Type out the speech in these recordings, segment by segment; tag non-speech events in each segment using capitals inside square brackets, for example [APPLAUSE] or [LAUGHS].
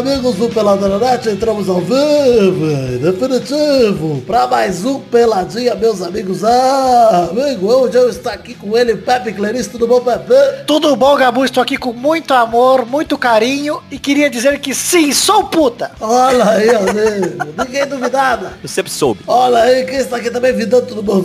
amigos do Peladronete, entramos ao vivo, em definitivo, para mais um Peladinha, meus amigos. Ah, amigo, hoje eu estou aqui com ele, Pepe Clarice, tudo bom, Pepe? Tudo bom, Gabu? Estou aqui com muito amor, muito carinho e queria dizer que sim, sou puta. Olha aí, amigo, ninguém duvidava. Eu sempre soube. Olha aí, quem está aqui também, Vidão, tudo bom?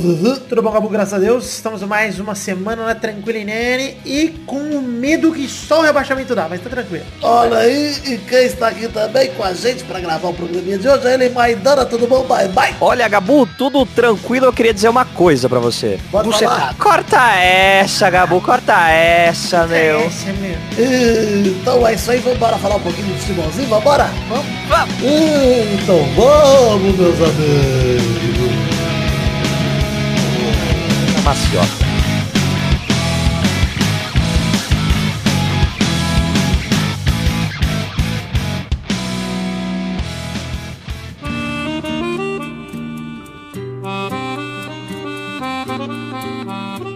Tudo bom, Gabu? Graças a Deus. Estamos mais uma semana na Tranquilinene e com o medo que só o rebaixamento dá, mas tá tranquilo. Olha aí, e quem está aqui também com a gente para gravar o programinha de hoje é ele, Maidana, tudo bom? Bye, bye. Olha, Gabu, tudo tranquilo. Eu queria dizer uma coisa pra você. Pode Você falar. tá. Corta essa, Gabu, corta essa, meu. Esse é meu. Então é isso aí, vamos embora falar um pouquinho de futebolzinho, vambora? Vamos, vamos. Então vamos, meus amigos. Maciota.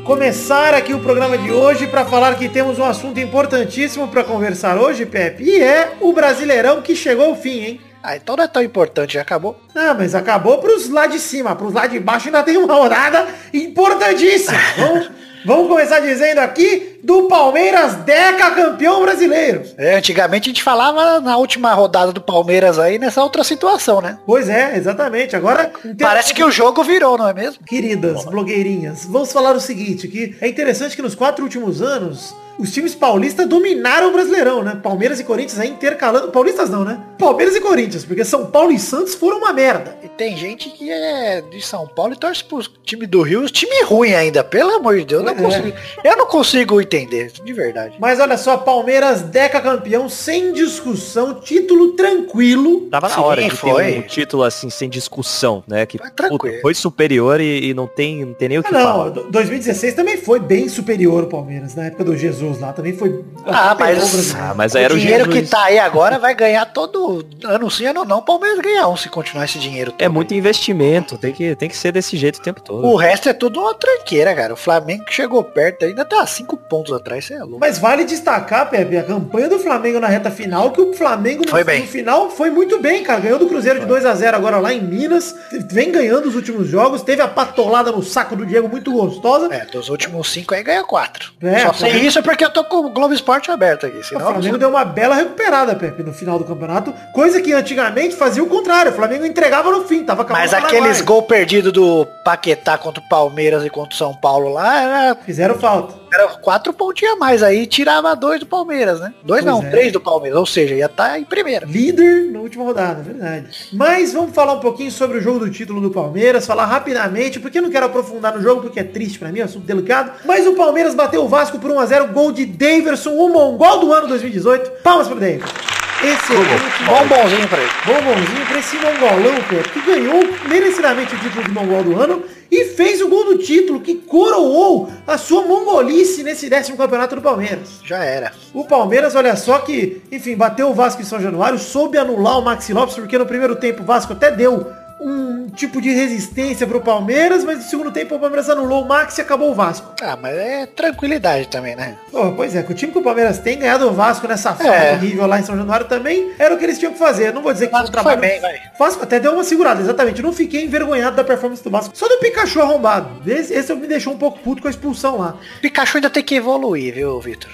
Começar aqui o programa de hoje para falar que temos um assunto importantíssimo para conversar hoje, Pepe, e é o Brasileirão que chegou ao fim, hein? Ah, então não é tão importante, já acabou. Não, mas acabou pros lá de cima, pros lá de baixo ainda tem uma rodada importantíssima. [LAUGHS] Vamos, vamos começar dizendo aqui do Palmeiras Deca campeão brasileiro. É, antigamente a gente falava na última rodada do Palmeiras aí nessa outra situação, né? Pois é, exatamente. Agora Parece que o jogo virou, não é mesmo? Queridas blogueirinhas, vamos falar o seguinte, que é interessante que nos quatro últimos anos, os times paulistas dominaram o Brasileirão, né? Palmeiras e Corinthians aí intercalando. Paulistas não, né? Palmeiras e Corinthians, porque São Paulo e Santos foram uma merda. E tem gente que é de São Paulo e torce pro time do Rio, time ruim ainda, pelo amor de Deus, eu não É. consigo. Eu não consigo entender, de verdade. Mas olha só, Palmeiras Deca campeão, sem discussão, título tranquilo. Tava na Sim, hora de foi. ter um título assim, sem discussão, né? Que Foi foi superior e, e não, tem, não tem nem o que Ah, não, falar. do- 2016 também foi bem superior o Palmeiras, na época do Jesus lá, também foi... Ah, atropelou mas-. Ah, mas aí era o dinheiro Jesus. que tá aí agora vai ganhar todo ano sim, ano não. O Palmeiras ganha um se continuar esse dinheiro. todo É aí. muito investimento, tem que, tem que ser desse jeito o tempo todo. O resto é tudo uma tranqueira, cara. O Flamengo que chegou perto ainda tá cinco pontos atrás, você é louco. Mas vale destacar, Pepe, a campanha do Flamengo na reta final, que o Flamengo no, Foi bem. no final foi muito bem, cara. Ganhou do Cruzeiro de 2 a 0 agora lá em Minas. Vem ganhando os últimos jogos. Teve a patolada no saco do Diego muito gostosa. É, dos últimos cinco aí ganha quatro. É, Só sei isso porque eu tô com o Globo Esporte aberto aqui. O Senão, Flamengo deu uma bela recuperada, Pepe, no final do campeonato. Coisa que antigamente fazia o contrário. O Flamengo entregava no fim, tava Mas acabando aqueles gol perdido do Paquetá contra o Palmeiras e contra o São Paulo lá, era, Fizeram falta. era quatro pontinhos a mais aí, tirava dois do Palmeiras, né? Dois Pois não, é. três do Palmeiras, ou seja, ia estar em primeira. Líder na última rodada, verdade. Mas vamos falar um pouquinho sobre o jogo do título do Palmeiras, falar rapidamente, porque eu não quero aprofundar no jogo, porque é triste pra mim, é um assunto delicado. Mas o Palmeiras bateu o Vasco por 1x0, gol de Daverson, o mongol do ano 2018. Palmas pro Daverson. Excelente. Bombonzinho pra ele. Bombonzinho pra esse mongolão, Pedro, que ganhou merecidamente o título de mongol do ano e fez o gol do título, que coroou a sua mongolice nesse décimo campeonato do Palmeiras. Já era. O Palmeiras, olha só que, enfim, bateu o Vasco em São Januário, soube anular o Maxi Lopes, porque no primeiro tempo o Vasco até deu um tipo de resistência pro Palmeiras, mas no segundo tempo o Palmeiras anulou o Maxi e acabou o Vasco. Ah, mas é tranquilidade também, né? Pô, pois é, que o time que o Palmeiras tem ganhado o Vasco nessa fase É. horrível lá em São Januário também, era o que eles tinham que fazer. Não vou dizer que Vasco foi trabalho... bem, vai. Vasco até deu uma segurada, exatamente. Eu não fiquei envergonhado da performance do Vasco. Só do Pikachu arrombado. Esse, esse me deixou um pouco puto com a expulsão lá. Pikachu ainda tem que evoluir, viu, Vitor?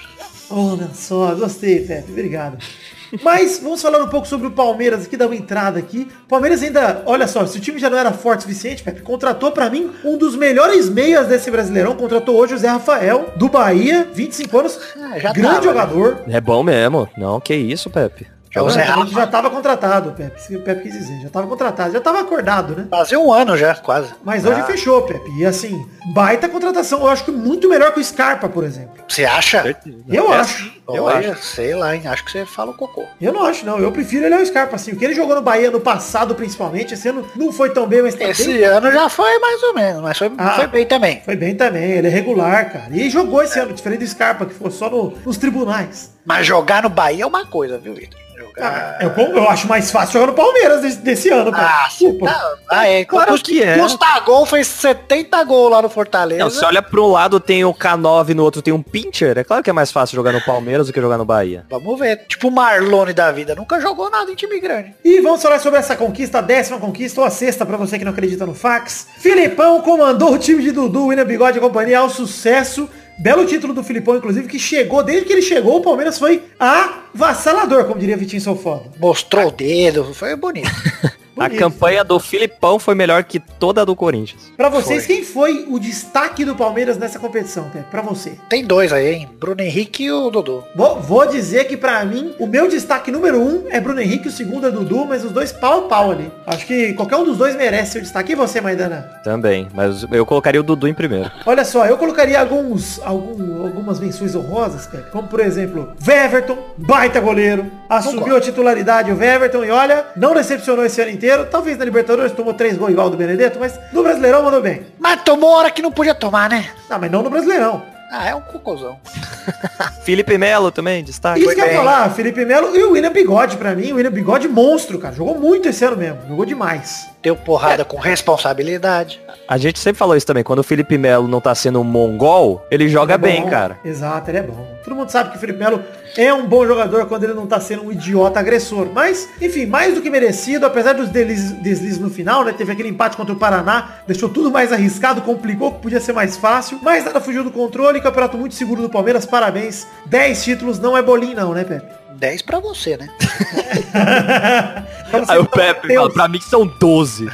Olha só, gostei, Pepe, obrigado. Mas vamos falar um pouco sobre o Palmeiras aqui, dar uma entrada aqui. O Palmeiras ainda, olha só, se o time já não era forte o suficiente, Pepe, contratou pra mim um dos melhores meias desse Brasileirão. Contratou hoje o Zé Rafael, do Bahia, 25 anos, Ah, já grande tava, jogador. É bom mesmo. Não, que isso, Pepe. Já o Zé Ele Rafa. já estava contratado, Pepe, que o Pepe quis dizer. Já estava contratado, já estava acordado, né? Fazia um ano já, quase. Mas hoje Ah, fechou, Pepe. E assim, baita contratação. Eu acho que muito melhor que o Scarpa, por exemplo. Você acha? Eu É, acho. Eu Olha, acho. sei lá, hein? Acho que você fala o cocô. Eu não acho, não. Eu prefiro ele ao Scarpa, assim. O que ele jogou no Bahia no passado, principalmente, esse ano não foi tão bem, mas tá Esse bem. ano já foi mais ou menos, mas foi, Ah. foi bem também. Foi bem também, ele é regular, cara. E jogou esse ano, diferente do Scarpa, que ficou só no- nos tribunais. Mas jogar no Bahia é uma coisa, viu, Vitor? Jogar... Ah, eu, eu acho mais fácil jogar no Palmeiras desse, desse ano, cara. Ah, tá. Ah, é. Claro Custa- que é. Custa gol, fez 70 gols lá no Fortaleza. Não, se olha pra um lado tem o K9 no outro tem um Pincher, é claro que é mais fácil jogar no Palmeiras do que jogar no Bahia. Vamos ver. Tipo o Marlone da vida. Nunca jogou nada em time grande. E vamos falar sobre essa conquista, a décima conquista, ou a sexta, pra você que não acredita no fax. Filipão comandou o time de Dudu, William Bigode e companhia ao sucesso. Belo título do Filipão, inclusive, que chegou, desde que ele chegou, o Palmeiras foi avassalador, como diria Vitinho Sou Foda. Mostrou o dedo. Foi bonito. [LAUGHS] A Bonito. campanha do Filipão foi melhor que toda a do Corinthians. Pra vocês, quem foi o destaque do Palmeiras nessa competição, Pepe? Pra você. Tem dois aí, hein? Bruno Henrique e o Dudu. Vou, vou dizer que pra mim, o meu destaque número um é Bruno Henrique, o segundo é Dudu, mas os dois pau a pau ali. Acho que qualquer um dos dois merece seu destaque. E você, Maidana? Também, mas eu colocaria o Dudu em primeiro. Olha só, eu colocaria alguns, algum, algumas menções honrosas, Pepe, como por exemplo, Weverton, baita goleiro, assumiu a titularidade o Weverton e olha, não decepcionou esse ano inteiro, talvez na Libertadores tomou três gols igual do Benedetto, mas no Brasileirão mandou bem. Mas tomou hora que não podia tomar, né? Não, mas não no Brasileirão. Ah, é um cocôzão. [LAUGHS] Felipe Melo também, destaque. Isso que eu ia bem. falar, Felipe Melo e o William Bigode pra mim, o William Bigode monstro, cara, jogou muito esse ano mesmo, jogou demais. Deu porrada com responsabilidade. A gente sempre falou isso também, quando o Felipe Melo não tá sendo um mongol, ele joga Ele é bem, bom. cara. Exato, ele é bom. Todo mundo sabe que o Felipe Melo é um bom jogador quando ele não tá sendo um idiota agressor. Mas, enfim, mais do que merecido, apesar dos deslizes, no final, né? Teve aquele empate contra o Paraná, deixou tudo mais arriscado, complicou, que podia ser mais fácil. Mas nada fugiu do controle, campeonato muito seguro do Palmeiras, parabéns. 10 títulos não é bolinho não, né, Pepe? 10 pra você, né? [LAUGHS] Pra você Aí o Pepe Deus, fala, pra mim que são 12.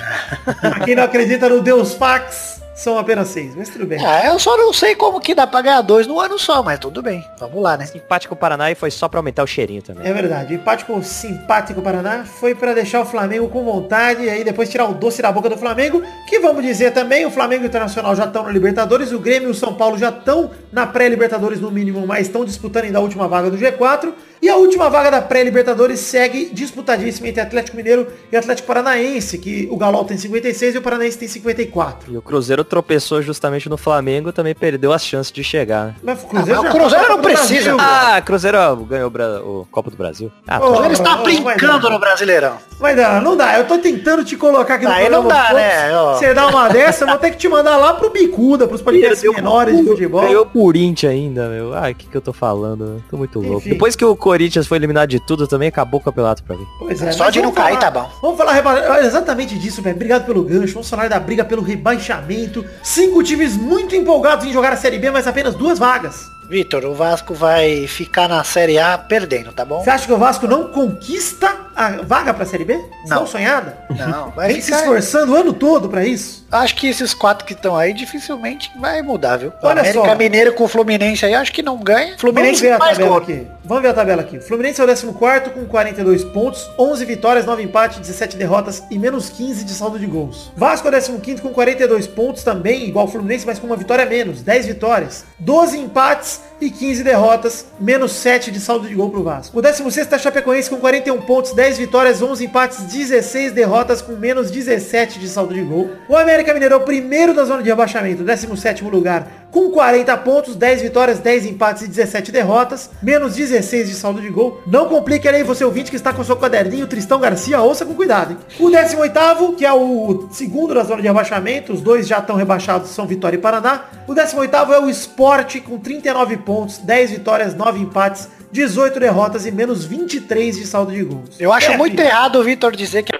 pra quem não acredita no Deus Fax, são apenas 6, mas tudo bem. Ah, eu só não sei como que dá pra ganhar dois no ano só, mas tudo bem. Vamos lá, né? Empate com o Paraná e foi só pra aumentar o cheirinho também. É verdade. Empate com o simpático Paraná foi para deixar o Flamengo com vontade e aí depois tirar o doce da boca do Flamengo, que vamos dizer também, o Flamengo e o Internacional já estão na Libertadores, o Grêmio e o São Paulo já estão na pré-Libertadores no mínimo, mas estão disputando ainda a última vaga do G4. E a última vaga da pré-Libertadores segue disputadíssima entre Atlético Mineiro e Atlético Paranaense, que o Galo tem 56 e o Paranaense tem 54. E o Cruzeiro tropeçou justamente no Flamengo, também perdeu as chances de chegar. né? Mas o Ah, mas já o Cruzeiro não precisa. Ah, Cruzeiro ganhou o, o Copa do Brasil. Ah, tá. Ele está brincando no Brasileirão. Mas não, não dá. Eu tô tentando te colocar aqui no Aí não dá, né? Você dá uma dessa, eu vou ter que te mandar lá pro Bicuda, pros podcasts menores de futebol. Ganhou o Corinthians ainda, meu. Ai, o que, que eu tô falando? Tô muito louco. Enfim. Depois que o Corinthians foi eliminado de tudo, também acabou o campeonato pra mim. Pois é, Só de não cair tá bom. Vamos falar reba- exatamente disso, velho. Obrigado pelo gancho. Vamos falar da briga pelo rebaixamento. Cinco times muito empolgados em jogar a Série B, mas apenas duas vagas. Vitor, o Vasco vai ficar na Série A perdendo, tá bom? Você acha que o Vasco não conquista a vaga pra Série B? Não. Não. sonhada? Não, vai Vem se esforçando o ano todo pra isso. Acho que esses quatro que estão aí dificilmente vai mudar, viu? O Olha América só. Mineiro com o Fluminense aí, acho que não ganha. Vamos Fluminense ver a tabela gol. aqui. Vamos ver a tabela aqui. Fluminense é o 14 com 42 pontos, 11 vitórias, 9 empates, 17 derrotas e menos 15 de saldo de gols. Vasco é o 15 com 42 pontos também, igual o Fluminense, mas com uma vitória menos, 10 vitórias, 12 empates e 15 derrotas, menos 7 de saldo de gol pro Vasco. O 16 é a Chapecoense com 41 pontos, 10 vitórias, 11 empates, 16 derrotas com menos 17 de saldo de gol. O América Mineiro é o primeiro da zona de rebaixamento, 17º lugar, com 40 pontos, 10 vitórias, 10 empates e 17 derrotas, menos 16 de saldo de gol. Não complique aí você ouvinte que está com seu caderninho, Tristão Garcia, ouça com cuidado. Hein? O 18º, que é o segundo da zona de rebaixamento, os dois já estão rebaixados, são Vitória e Paraná. O 18º é o Sport com 39 pontos, 10 vitórias, 9 empates, 18 derrotas e menos 23 de saldo de gols. Eu acho Pepe, muito errado o Vitor dizer que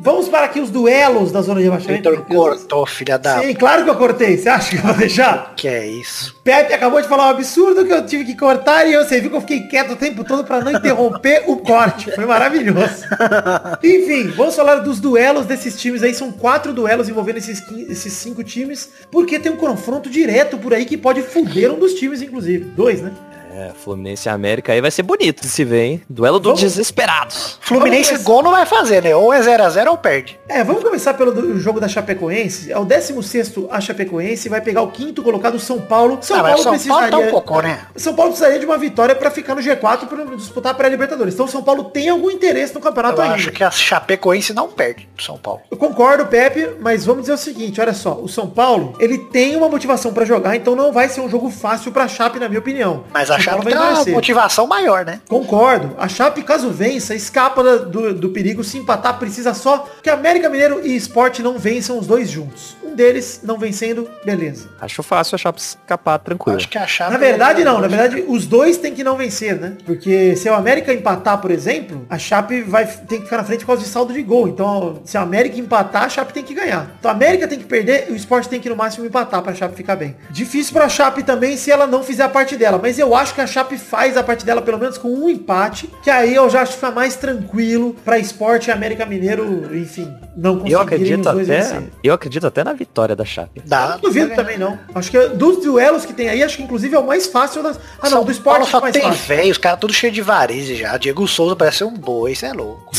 Vamos para aqui os duelos da zona de rebaixamento. Vitor cortou, filha da... Sim, claro que eu cortei. Você acha que eu vou deixar? Que é isso? Pepe acabou de falar um absurdo que eu tive que cortar e você viu que eu fiquei quieto o tempo todo para não interromper o corte. Foi maravilhoso. [LAUGHS] Enfim, vamos falar dos duelos desses times aí. São quatro duelos envolvendo esses, esses cinco times, porque tem um confronto direto por aí que pode fuder um dos times, inclusive. Dois, né? É, Fluminense e América aí vai ser bonito de se ver, hein? Duelo dos Vamos- desesperados. Fluminense Vamos gol não vai fazer, né? Ou é 0x0 ou perde. É, vamos começar pelo do- jogo da Chapecoense. É o 16º a Chapecoense, vai pegar o quinto colocado São Paulo. São ah, Paulo São Paulo tá um precisaria... cocô, né? São Paulo precisaria de uma vitória para ficar no G4 para disputar a pré-Libertadores. Então o São Paulo tem algum interesse no campeonato Eu ainda. acho que a Chapecoense não perde São Paulo. Eu concordo, Pepe, mas vamos dizer o seguinte, olha só, o São Paulo, ele tem uma motivação pra jogar, então não vai ser um jogo fácil pra Chape, na minha opinião. Mas a Chape vai tem uma motivação maior, né? Concordo. A Chape, caso vença, escapa do, do perigo. Se empatar, precisa só que América Mineiro e Sport não vençam os dois juntos. Um deles não vencendo, beleza. Acho fácil a Chape escapar tranquilo. Acho que a Chape... Na verdade, não. Na verdade, os dois têm que não vencer, né? Porque se o América empatar, por exemplo, a Chape vai tem que ficar na frente por causa de saldo de gol. Então, se a América empatar, a Chape tem que ganhar. Então, a América tem que perder e o Sport tem que, no máximo, empatar pra Chape ficar bem. Difícil pra Chape também se ela não fizer a parte dela. Mas eu acho que a Chape faz a parte dela, pelo menos com um empate, que aí eu já acho que fica mais tranquilo pra Sport e América Mineiro, enfim, não conseguirem Eu acredito os dois até, vencer. eu acredito até na vitória da Chape. Dá, Não duvido também não. Acho que dos duelos que tem aí, acho que inclusive é o mais fácil das. Ah não, do esporte Paulo é só o mais tem fácil. velho, os caras tudo cheio de varizes já. Diego Souza parece um boi, isso é louco.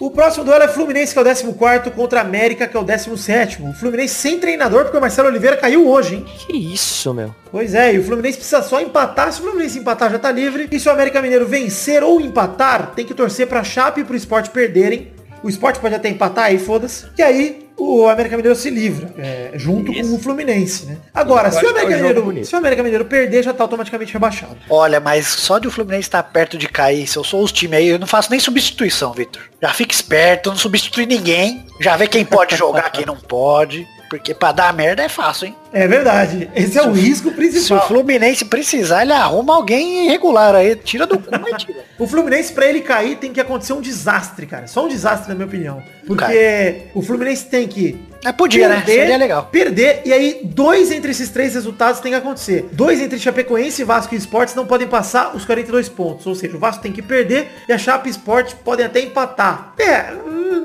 O próximo duelo é Fluminense, que é o 14 contra América, que é o 17 O Fluminense sem treinador, porque o Marcelo Oliveira caiu hoje, hein? Que isso, meu? Pois é, e o Fluminense precisa só empatar. Se o Fluminense empatar, já tá livre. E se o América Mineiro vencer ou empatar, tem que torcer pra Chape e pro Sport perderem. O Sport pode até empatar, aí foda-se. Que aí o América Mineiro se livra, é, junto Isso. com o Fluminense, né? Agora, se o, América Mineiro, se o América Mineiro perder, já tá automaticamente rebaixado. Olha, mas só de o Fluminense estar perto de cair, se eu sou os times aí, eu não faço nem substituição, Vitor. Já fica esperto, não substitui ninguém. Já vê quem pode jogar, quem não pode. Porque pra dar merda é fácil, hein? É verdade. Esse é o risco Se o principal. Fluminense precisar, ele arruma alguém irregular aí. Tira do cu, mas tira. [LAUGHS] O Fluminense, pra ele cair, tem que acontecer um desastre, cara. Só um desastre, na minha opinião. Porque o Fluminense tem que É, podia, né? Seria legal. Perder, e aí dois entre esses três resultados tem que acontecer. Dois entre Chapecoense, Vasco e Esportes não podem passar os 42 pontos. Ou seja, o Vasco tem que perder e a Chape e Esporte podem até empatar. É,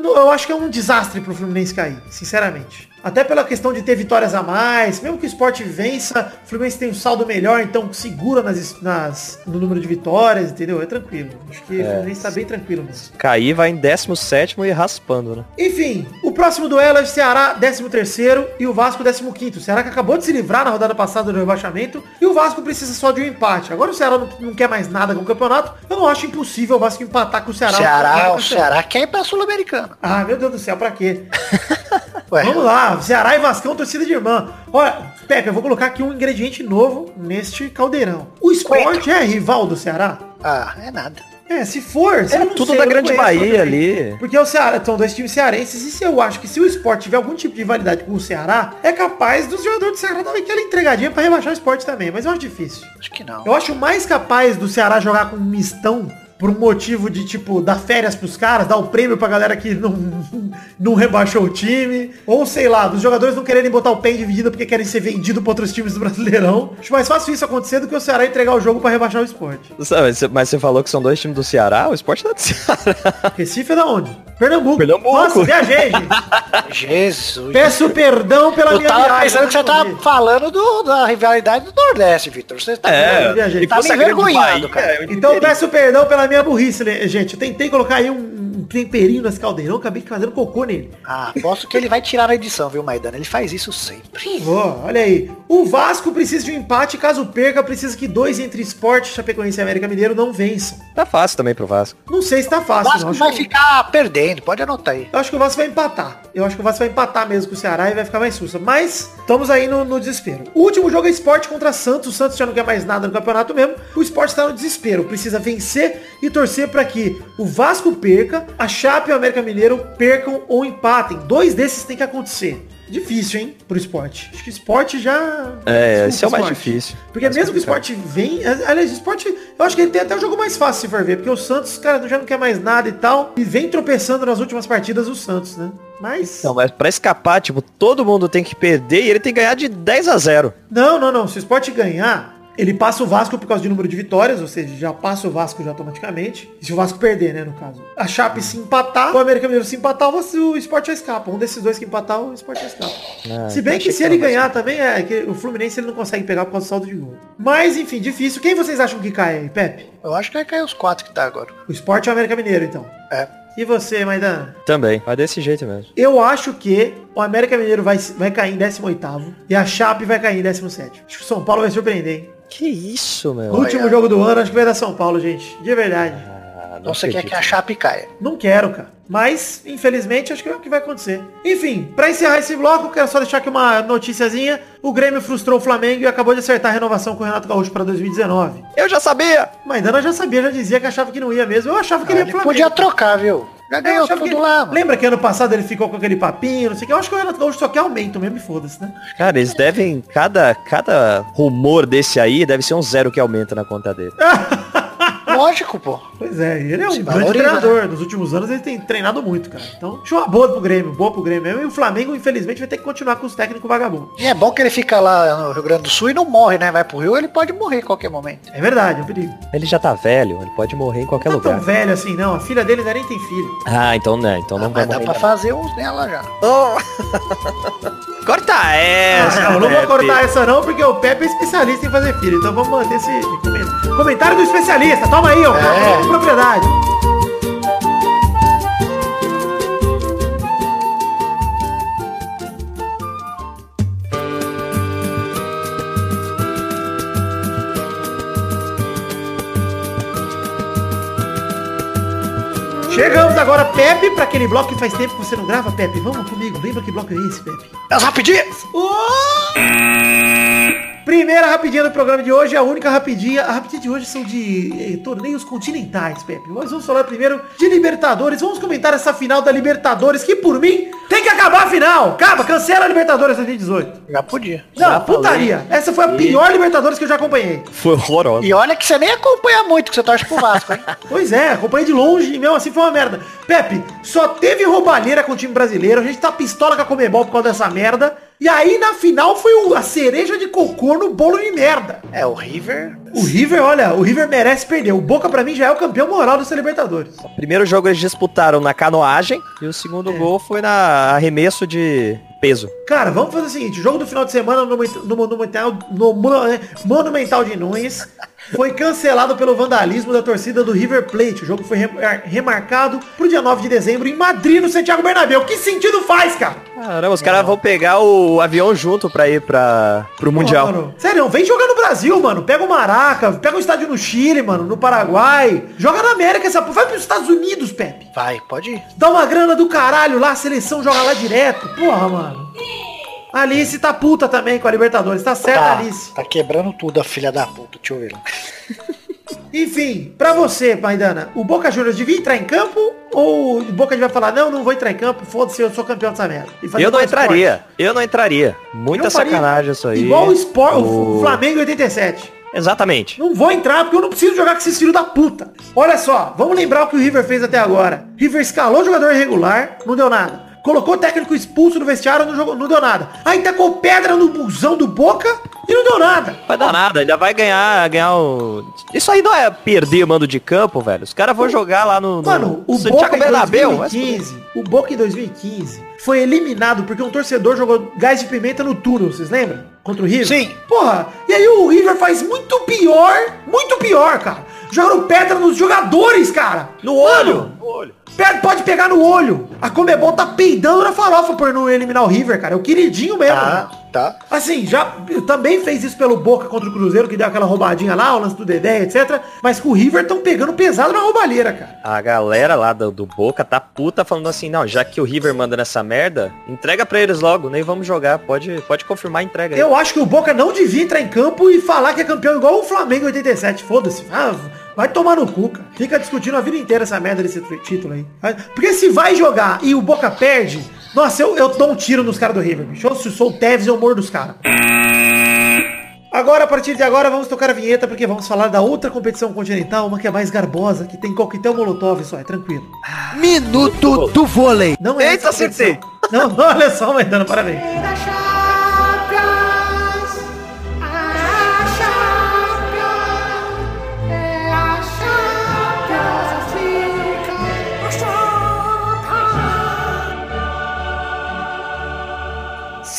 eu acho que é um desastre pro Fluminense cair, sinceramente. Até pela questão de ter vitórias a mais, mesmo que o Sport vença, o Fluminense tem um saldo melhor, então segura nas, nas, no número de vitórias, entendeu? É tranquilo. Acho que o Fluminense tá bem tranquilo mesmo. Cair vai em 17 e raspando, né? Enfim, o próximo duelo é o Ceará 13º e o Vasco 15º. O Ceará que acabou de se livrar na rodada passada do rebaixamento e o Vasco precisa só de um empate. Agora o Ceará não, não quer mais nada com o campeonato. Eu não acho impossível o Vasco empatar com o Ceará. Ceará, o Ceará quer ir pra Sul-Americana. Ah, meu Deus do céu, pra quê? [LAUGHS] Ué, Vamos lá, Ceará e Vascão, torcida de irmã. Olha, Pepe, eu vou colocar aqui um ingrediente novo neste caldeirão. O esporte é rival do Ceará? Ah, é nada. É, se for, É tudo sei, da Grande conheço Bahia também. ali. Porque o Ceará são dois times cearenses e se eu acho que se o esporte tiver algum tipo de rivalidade com o Ceará, é capaz dos jogadores do Ceará dar aquela entregadinha pra rebaixar o esporte também, mas eu acho difícil. Acho que não. Eu acho mais capaz do Ceará jogar com um mistão por um motivo de, tipo, dar férias pros caras, dar o prêmio pra galera que não, [LAUGHS] não rebaixou o time. Ou, sei lá, dos jogadores não quererem botar o pé em dividida porque querem ser vendidos pra outros times do Brasileirão. Acho mais fácil isso acontecer do que o Ceará entregar o jogo pra rebaixar o esporte. Mas você falou que são dois times do Ceará? O esporte é do Ceará. [LAUGHS] Recife é da onde? Pernambuco. Pernambuco. Nossa, viajei, gente. [LAUGHS] Jesus. Peço perdão pela Eu minha tava viagem. pensando que você tava falando do- da rivalidade do Nordeste, Vitor. Você tá, É, tá viajei. e me Bahia, cara. eu Então peço perdão pela minha burrice, né, gente. Eu tentei colocar aí um, um temperinho nesse caldeirão, acabei fazendo cocô nele. Ah, posso que ele vai tirar na edição, viu, Maidana? Ele faz isso sempre. Ó, olha aí. O Vasco precisa de um empate, caso perca, precisa que dois entre Esporte, Chapecoense e América Mineiro não vençam. Tá fácil também pro Vasco. Não sei se tá O fácil, Vasco não. Vai que- ficar perdendo, pode anotar aí. eu acho que o Vasco vai empatar. Eu acho que o Vasco vai empatar mesmo com o Ceará e vai ficar mais sussa. Mas estamos aí no, no desespero. O último jogo é Esporte contra Santos. O Santos já não quer mais nada no campeonato mesmo. O Esporte está no desespero. Precisa vencer e torcer para que o Vasco perca, a Chape e o América Mineiro percam ou empatem. Dois desses tem que acontecer. Difícil, hein, pro esporte. Acho que o esporte já. É, Desculpa, esse é o mais esporte. difícil. Porque Mais mesmo que o complicado. esporte vem. Aliás, o esporte. Eu acho que ele tem até o jogo mais fácil se for ver. Porque o Santos, cara, já não quer mais nada e tal. E vem tropeçando nas últimas partidas o Santos, né? Mas. Não, mas pra escapar, tipo, todo mundo tem que perder e ele tem que ganhar de 10 a 0. Não, não, não. Se o esporte ganhar, ele passa o Vasco por causa de número de vitórias, ou seja, já passa o Vasco já automaticamente. E se o Vasco perder, né, no caso. A Chape se empatar, o América Mineiro se empatar, o esporte já escapa. Um desses dois que empatar, o esporte já escapa. Ah, se bem achei que se ele ganhar também, é que o Fluminense ele não consegue pegar por causa do saldo de gol. Mas, enfim, difícil. Quem vocês acham que cai aí, Pepe? Eu acho que vai cair os quatro que tá agora. O esporte ou o América Mineiro, então? É. E você, Maidana? Também, vai desse jeito mesmo. Eu acho que o América Mineiro vai, vai cair em 18º e a Chape vai cair em 17º. Acho que o São Paulo vai surpreender, hein? Que isso, meu? Último jogo do ano, acho que vai dar São Paulo, gente. De verdade. não Então você quer acredito. que a Chape caia. Não quero, cara. Mas, infelizmente, acho que é o que vai acontecer. Enfim, pra encerrar esse bloco, quero só deixar aqui uma noticiazinha. O Grêmio frustrou o Flamengo e acabou de acertar a renovação com o Renato Gaúcho pra 2019. Eu já sabia! Mas Dana já sabia, já dizia que achava que não ia mesmo. Eu achava que ele ia Ele pro Flamengo. podia trocar, viu? Já ganhou tudo que lá, mano. Lembra que ano passado ele ficou com aquele papinho, não sei o que. Eu acho que o Renato Gaúcho só quer aumento mesmo foda-se, né? Cara, eles devem. Cada, cada rumor desse aí deve ser um zero que aumenta na conta dele. [LAUGHS] Lógico, pô. Pois é, ele é um Se grande valoriza, treinador. Nos últimos anos ele tem treinado muito, cara. Então, deixa uma boa pro Grêmio, boa pro Grêmio mesmo. E o Flamengo, infelizmente, vai ter que continuar com os técnicos vagabundos. E é bom que ele fica lá no Rio Grande do Sul e não morre, né? Vai pro Rio, ele pode morrer a qualquer momento. É verdade, é um perigo. Ele já tá velho, ele pode morrer em qualquer Não tá tão lugar. velho assim, não. A filha dele ainda nem tem filho. Ah, então não, então não vai Mas dá morrer. pra não. fazer uns nela já. [LAUGHS] Corta essa! não, não vou cortar essa não, porque o Pepe é especialista em fazer filho. Então vamos manter esse comentário. Comentário do especialista. Toma aí, ó. É. Com propriedade. Chegamos agora, Pepe, para aquele bloco que faz tempo que você não grava, Pepe. Vamos comigo, lembra que bloco é esse, Pepe? É os rapidinhos! Primeira rapidinha do programa de hoje, a única rapidinha. A rapidinha de hoje são de eh, torneios continentais, Pepe. Nós vamos falar primeiro de Libertadores. Vamos comentar essa final da Libertadores, que por mim tem que acabar a final. Acaba, cancela a Libertadores 2018. Já podia. Não, Já falei. putaria. Essa foi a pior Libertadores que eu já acompanhei. Foi horroroso. E olha que você nem acompanha muito, que você torce pro Vasco, hein? [LAUGHS] Pois é, acompanhei de longe e mesmo assim foi uma merda. Pepe, só teve roubalheira com o time brasileiro. A gente tá pistola com a Comebol por causa dessa merda. E aí na final foi o- a cereja de cocô no bolo de merda. É, o River. O River, olha, o River merece perder. O Boca pra mim já é o campeão moral dessa Libertadores. O primeiro jogo eles disputaram na canoagem e o segundo gol foi na arremesso de peso. Cara, vamos fazer o seguinte, o jogo do final de semana no, no Monumental, no Mo- é, Monumental de Nunes foi cancelado pelo vandalismo da torcida do River Plate. O jogo foi re- remarcado pro dia 9 de dezembro em Madrid, no Santiago Bernabéu. Que sentido faz, cara? Caramba, os caras vão pegar o avião junto pra ir pra, pro Mundial. Pô, mano, sério, vem jogar no Brasil, mano. Pega o Maraca, pega o estádio no Chile, mano, no Paraguai. Joga na América essa porra. Vai pros Estados Unidos, Pepe. Vai, pode ir. Dá uma grana do caralho lá, a seleção joga lá direto. Porra, mano. A Alice tá puta também com a Libertadores. Tá certo, Tá, Alice. tá quebrando tudo a filha da puta. Deixa eu ver. lá. [LAUGHS] Enfim, pra você, Maidana, o Boca Juniors devia entrar em campo ou o Boca vai falar, não, não vou entrar em campo, foda-se, eu sou campeão dessa merda. E Eu não entraria. Eu não entraria. Muita Eu sacanagem isso aí. Igual o Sport, o O- Flamengo em 87. Exatamente. Não vou entrar porque eu não preciso jogar com esses filhos da puta. Olha só, vamos lembrar o que o River fez até agora. River escalou o jogador irregular, não deu nada. Colocou o técnico expulso no vestiário, não, jogou, não deu nada. Aí tacou pedra no busão do Boca e não deu nada. Vai dar nada, ainda vai ganhar, ganhar o... Isso aí não é perder mando de campo, velho. Os caras vão jogar lá no, no Mano, o Santiago Boca em Bernabéu. vai se 2015, o Boca em 2015 foi eliminado porque um torcedor jogou gás de pimenta no túnel, vocês lembram? Contra o River? Sim. Porra, e aí o River faz muito pior, muito pior, cara. Jogando pedra nos jogadores, cara. No olho. No olho. Pode pegar no olho. A Comebol tá peidando na farofa por não eliminar o River, cara. É o queridinho mesmo. Tá, tá. Assim, já também fez isso pelo Boca contra o Cruzeiro, que deu aquela roubadinha lá, o lance do Dedé, etc. Mas com o River tão pegando pesado na roubalheira, cara. A galera lá do, do Boca tá puta falando assim, não, já que o River manda nessa merda, entrega pra eles logo, nem vamos jogar, pode, pode confirmar a entrega aí. Eu acho que o Boca não devia entrar em campo e falar que é campeão igual o Flamengo em 87. Foda-se. Ah, vai tomar no cu, cara. Fica discutindo a vida inteira essa merda desse título aí. Porque se vai jogar e o Boca perde, nossa, eu, eu dou um tiro nos caras do River, bicho. Eu, se sou o Tevez, eu morro dos caras. Agora, a partir de agora, vamos tocar a vinheta, porque vamos falar da outra competição continental, uma que é mais garbosa, que tem coquetel molotov só, é tranquilo. Minuto do vôlei. Não é Eita, essa acertei. Não, [LAUGHS] olha só, Maidana, parabéns.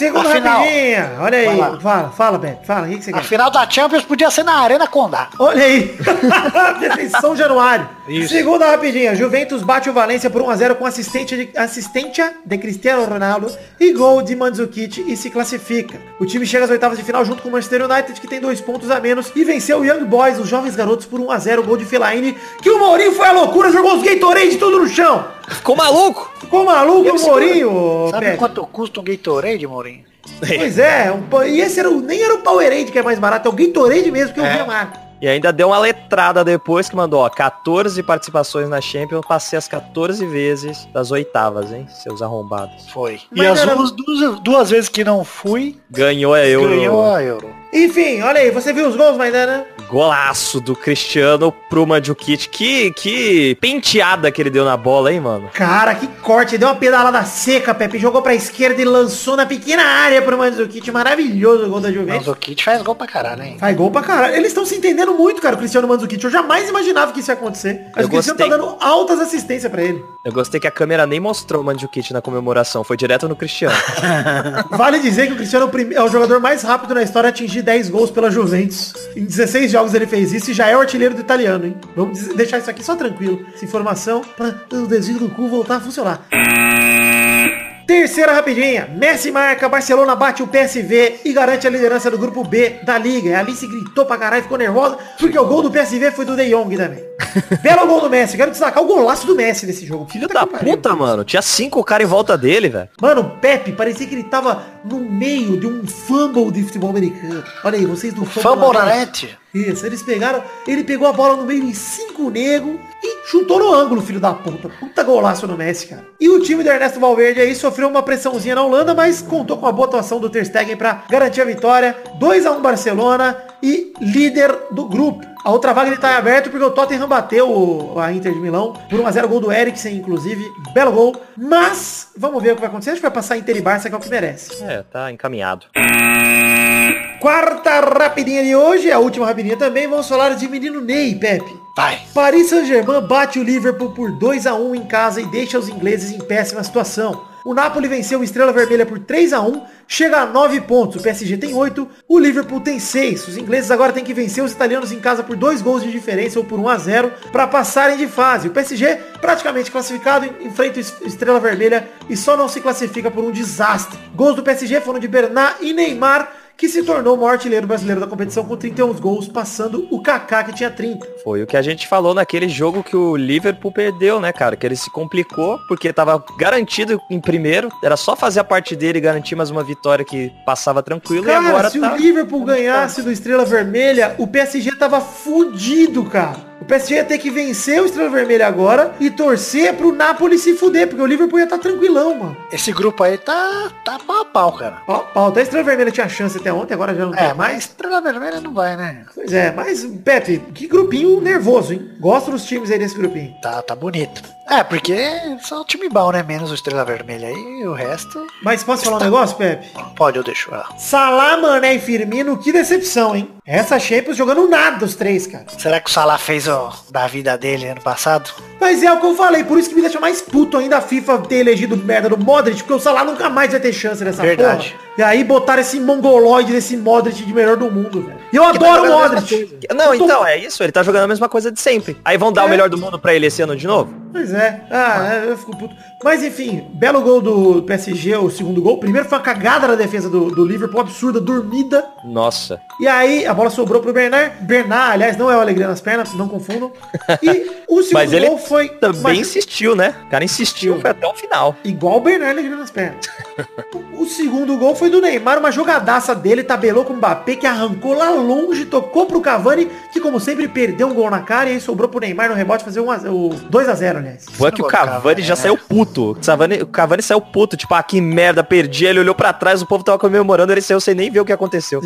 A Afinal. rapidinha. Olha aí. Fala, fala, Pepe. Fala, o que, que você A quer? final da Champions podia ser na Arena Condá. Olha aí. [LAUGHS] Defensão Januário. Isso. Segunda rapidinha. Juventus bate o Valência por 1x0 com assistente de, assistência de Cristiano Ronaldo e gol de Mandzukic e se classifica. O time chega às oitavas de final junto com o Manchester United, que tem dois pontos a menos, e venceu o Young Boys, os jovens garotos, por 1x0, gol de Fellaini, que o Mourinho foi a loucura, jogou os Gatorade tudo no chão. Ficou maluco? Ficou maluco o Mourinho, Sabe quanto custa um Gatorade, Mourinho? Pois é, um e esse era o, nem era o Powerade que é mais barato, é o Gatorade mesmo que eu vi a marca. E ainda deu uma letrada depois que mandou, ó, 14 participações na Champions, passei as 14 vezes das oitavas, hein? Seus arrombados. Foi. Mas e as era- duas, duas vezes que não fui, Ganhou a Euro. ganhou a Euro. Enfim, olha aí, você viu os gols, Maidana? Golaço do Cristiano pro Mandzukic. Que, que penteada que ele deu na bola, hein, mano? Cara, que corte, deu uma pedalada seca, Pepe, jogou pra esquerda e lançou na pequena área pro Mandzukic, maravilhoso o gol da Juventus. Kit faz gol pra caralho, hein? Faz gol pra caralho. Eles estão se entendendo muito, cara, o Cristiano Mandzukic. Eu jamais imaginava que isso ia acontecer. Mas Eu o Cristiano tá gostei. dando altas assistências pra ele. Eu gostei que a câmera nem mostrou o Mandzukic na comemoração, foi direto no Cristiano. [LAUGHS] Vale dizer que o Cristiano é é o jogador mais rápido na história a atingir 10 gols pela Juventus. Em 16 jogos ele fez isso e já é o artilheiro do italiano, hein? Vamos deixar isso aqui só tranquilo. Essa informação para o desvio do cu voltar a funcionar. Terceira rapidinha. Messi marca, Barcelona bate o PSV e garante a liderança do grupo B da Liga. E a Alice gritou pra caralho, ficou nervosa, porque o gol do PSV foi do De Jong também. [LAUGHS] Belo gol do Messi. Quero destacar o golaço do Messi nesse jogo. Filho da puta, mano. Tinha cinco caras em volta dele, velho. Mano, o Pepe parecia que ele tava no meio de um fumble de futebol americano. Olha aí, vocês do Fumble na na net. Isso, eles pegaram, ele pegou a bola no meio em cinco nego e chutou no ângulo, filho da puta. Puta golaço no Messi, cara. E o time do Ernesto Valverde aí sofreu uma pressãozinha na Holanda, mas contou com a boa atuação do Ter Stegen pra garantir a vitória. 2 a 1 Barcelona e líder do grupo. A outra vaga ele tá aberto porque o Tottenham bateu a Inter de Milão por 1x0 gol do Eriksen, inclusive. Belo gol. Mas, vamos ver o que vai acontecer. Acho que vai passar Inter e Barça, que é o que merece. É, tá encaminhado. Quarta rapidinha de hoje, a última rapidinha também, vamos falar de menino Ney, Pepe. Vai. Paris Saint-Germain bate o Liverpool por 2 a 1 em casa e deixa os ingleses em péssima situação. O Napoli venceu o Estrela Vermelha por 3 a 1 chega a 9 pontos. O PSG tem 8, o Liverpool tem 6. Os ingleses agora têm que vencer os italianos em casa por 2 gols de diferença ou por 1 a 0 para passarem de fase. O PSG, praticamente classificado, enfrenta o Es- Estrela Vermelha e só não se classifica por um desastre. Gols do PSG foram de Bernat e Neymar, que se tornou o maior artilheiro brasileiro da competição com 31 gols, passando o Kaká, que tinha 30. Foi o que a gente falou naquele jogo que o Liverpool perdeu, né, cara? Que ele se complicou porque tava garantido em primeiro. Era só fazer a parte dele e garantir mais uma vitória que passava tranquilo. Cara, e agora se tá... o Liverpool ganhasse do Estrela Vermelha, o PSG tava fudido, cara. O PSG ia ter que vencer o Estrela Vermelha agora e torcer pro Napoli se fuder, porque o Liverpool ia estar tranquilão, mano. Esse grupo aí tá, tá pau a pau, cara. Ó, ó, até a Estrela Vermelha tinha chance até ontem, agora já não É, tem mais. Estrela Vermelha não vai, né? Pois é, mas, Pepe, que grupinho nervoso, hein? Gosto dos times aí desse grupinho. Tá, tá bonito. É, porque só o time bom, né? Menos o Estrela Vermelha aí, e o resto... Mas posso falar um negócio, Pepe? Pode, eu deixo. Ah. Salah, Mané e Firmino, que decepção, hein? Essa Champions jogando nada os três, cara. Será que o Salah fez o da vida dele ano passado? Mas é o que eu falei, por isso que me deixa mais puto ainda a FIFA ter elegido merda do Modric, porque o Salah nunca mais vai ter chance nessa Verdade. porra. E aí botaram esse mongoloide desse Modric de melhor do mundo, velho. E eu adoro o jogando a mesma Modric. Não, tô- então, é isso. Ele tá jogando a mesma coisa de sempre. Aí vão dar É. o melhor do mundo pra ele esse ano de novo? Pois é. Ah, é, eu fico puto. Mas enfim, belo gol do PSG, o segundo gol. Primeiro foi uma cagada na defesa do, do Liverpool, absurda, dormida. Nossa. E aí a bola sobrou pro Bernard. Bernard, aliás, não é o alegria nas pernas, não confundam. E o [LAUGHS] segundo Mas ele gol foi Também uma- insistiu, né? O cara insistiu, foi até o final. Igual o Bernard alegria nas pernas. [LAUGHS] o segundo gol foi do Neymar, uma jogadaça dele, tabelou com o Mbappé, que arrancou lá longe, tocou pro Cavani, que como sempre perdeu um gol na cara, e aí sobrou pro Neymar no rebote fazer um a- o 2x0, aliás. Foi que o Cavani já saiu puto. O Cavani, o Cavani saiu puto, tipo, ah, que merda, perdi. Ele olhou pra trás, o povo tava comemorando, ele saiu sem nem ver o que aconteceu.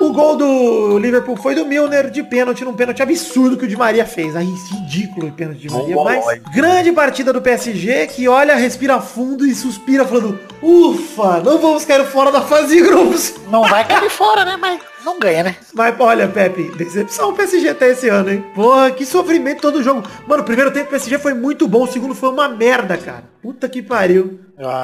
O gol do Liverpool foi do Milner de pênalti, num pênalti absurdo que o Di Maria fez. Aí, ridículo o pênalti de Maria. Mongoloide. Mas grande partida do PSG que olha, respira fundo e suspira falando, ufa, não vamos cair fora da fase de grupos. Não vai cair fora, né? Mas não ganha, né? Mas olha, Pepe, decepção o PSG até esse ano, hein? Porra, que sofrimento todo jogo. Mano, o primeiro tempo do PSG foi muito bom, o segundo foi uma merda, cara. Puta que pariu. Ah,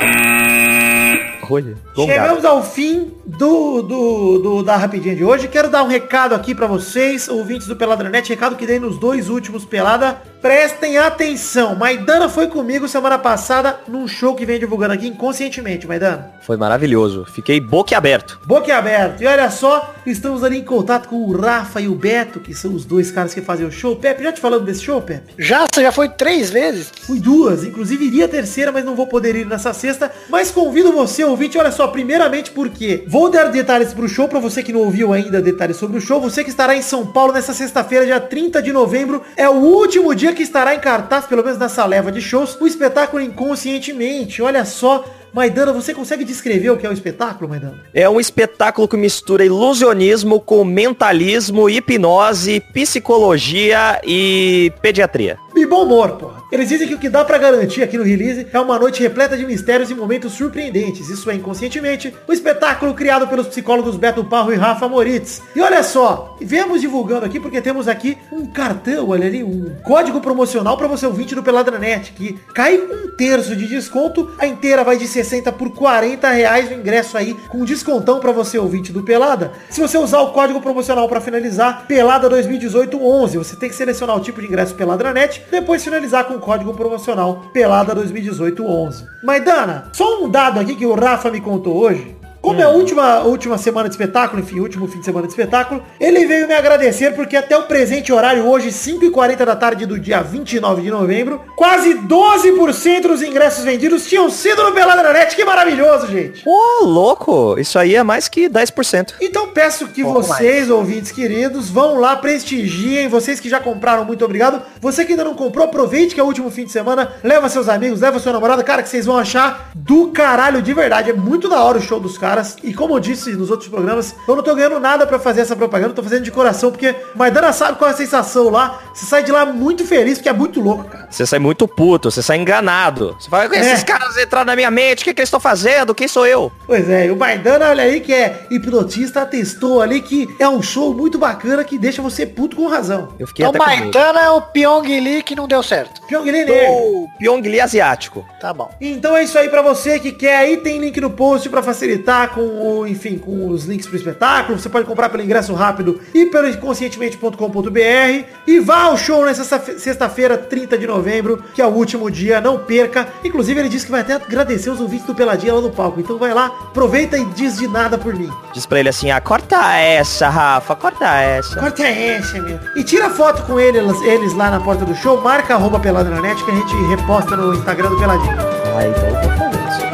Olha. Chegamos ao fim do, do, do- da rapidinha de hoje. Quero dar um recado aqui pra vocês, ouvintes do Peladranet, recado que dei nos dois últimos Pelada. Prestem atenção. Maidana foi comigo semana passada num show que vem divulgando aqui inconscientemente, Maidana. Foi maravilhoso. Fiquei boquiaberto. Boca aberto. E olha só, estamos ali em contato com o Rafa e o Beto, que são os dois caras que fazem o show. Pepe, já te falando desse show, Pepe? Já, você já foi três vezes? Fui duas, inclusive iria a terceira, mas não vou poder ir nessa sexta. Mas convido você, ouvinte, olha só, primeiramente porque vou dar detalhes pro show, pra você que não ouviu ainda detalhes sobre o show. Você que estará em São Paulo nessa sexta-feira, dia 30 de novembro, é o último dia que estará em cartaz, pelo menos nessa leva de shows, o espetáculo Inconscientemente. Olha só, Maidana, você consegue descrever o que é o espetáculo, Maidana? É um espetáculo que mistura ilusionismo com mentalismo, hipnose, psicologia e pediatria. E bom humor, porra. Eles dizem que o que dá pra garantir aqui no release é uma noite repleta de mistérios e momentos surpreendentes. Isso é inconscientemente o espetáculo criado pelos psicólogos Beto Parro e Rafa Moritz. E olha só, viemos divulgando aqui porque temos aqui um cartão, olha ali, um código promocional para você ouvinte do Peladranet, que cai um terço de desconto, a inteira vai de 60 por 40 reais o ingresso aí, com descontão para você ouvinte do Pelada. Se você usar o código promocional para finalizar, Pelada 2018 11, você tem que selecionar o tipo de ingresso Peladranet, depois finalizar com código promocional Pelada 2018 11. Maidana, só um dado aqui que o Rafa me contou hoje. Como é a última, última semana de espetáculo, enfim, último fim de semana de espetáculo, ele veio me agradecer porque até o presente horário hoje, 5h40 da tarde do dia 29 de novembro, quase 12% dos ingressos vendidos tinham sido no Peladranet. Que maravilhoso, gente! Ô, louco! Isso aí é mais que 10%. Então peço que Pouco vocês, ouvintes queridos, vão lá, prestigiem. Vocês que já compraram, muito obrigado. Você que ainda não comprou, aproveite que é o último fim de semana. Leva seus amigos, leva sua namorada. Cara, que vocês vão achar do caralho de verdade. É muito da hora o show dos caras. E como eu disse nos outros programas, eu não tô ganhando nada pra fazer essa propaganda. Eu tô fazendo de coração, porque Maidana sabe qual é a sensação lá. Você sai de lá muito feliz, porque é muito louco, cara. Você sai muito puto, você sai enganado. Você fala, esses É. caras entraram na minha mente, o que, que eles estão fazendo? Quem sou eu? Pois é, e o Maidana, olha aí, que é hipnotista, atestou ali que é um show muito bacana que deixa você puto com razão. Eu fiquei Então. Maidana é o Pyong Lee que não deu certo. Pyongyi Negro. O Pyong Lee asiático. Tá bom. Então é isso aí pra você que quer aí, tem link no post pra facilitar com o, enfim, com os links pro espetáculo. Você pode comprar pelo ingresso rápido e pelo inconscientemente.com.br e vá ao show nessa sexta- sexta-feira, 30 de novembro, que é o último dia, não perca. Inclusive ele disse que vai até agradecer os ouvintes do Peladinha lá no palco. Então vai lá, aproveita e diz de nada por mim. Diz pra ele assim, ah, corta essa, Rafa, corta essa. Corta essa, meu. E tira foto com eles, eles lá na porta do show, marca arroba pelada na net que a gente reposta no Instagram do Peladinho. Ah, então eu vou fazer isso.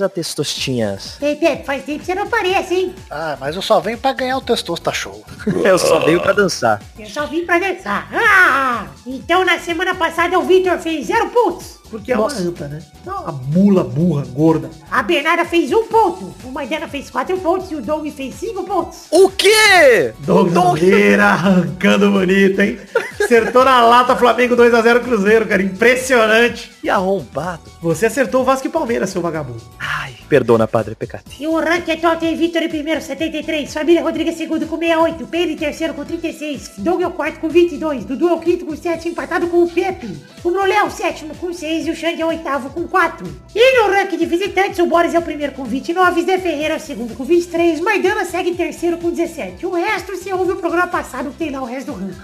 Beleza, testostinhas. Ei, Pepe, faz tempo que você não aparece, hein? Ah, mas eu só venho pra ganhar o Testosta Show. [LAUGHS] Eu só veio pra dançar. Eu só vim pra dançar. Ah! Então, na semana passada, o Victor fez zero pontos. Porque é uma anta, né? É uma mula burra, gorda. A Bernarda fez um ponto. O Maidana fez quatro pontos e o Doug fez cinco pontos. O quê? Dogueira arrancando bonito, hein? Acertou na lata Flamengo 2x0 Cruzeiro, cara. Impressionante. E arrombado. Você acertou o Vasco e Palmeiras, seu vagabundo. Ai, perdona, Padre Pecati. E o ranking atual tem Vitor em primeiro, 73. Família Rodrigues segundo com 68. Pedro em terceiro com 36. Doug é o quarto com 22. Dudu é o quinto com 7, empatado com o Pepe. O Brulé é o sétimo com 6 e o Xande é o oitavo com 4. E no ranking de visitantes, o Boris é o primeiro com 29. Zé Ferreira é o segundo com 23. Maidana segue em terceiro com 17. O resto, você ouve o programa passado que tem lá o resto do ranking.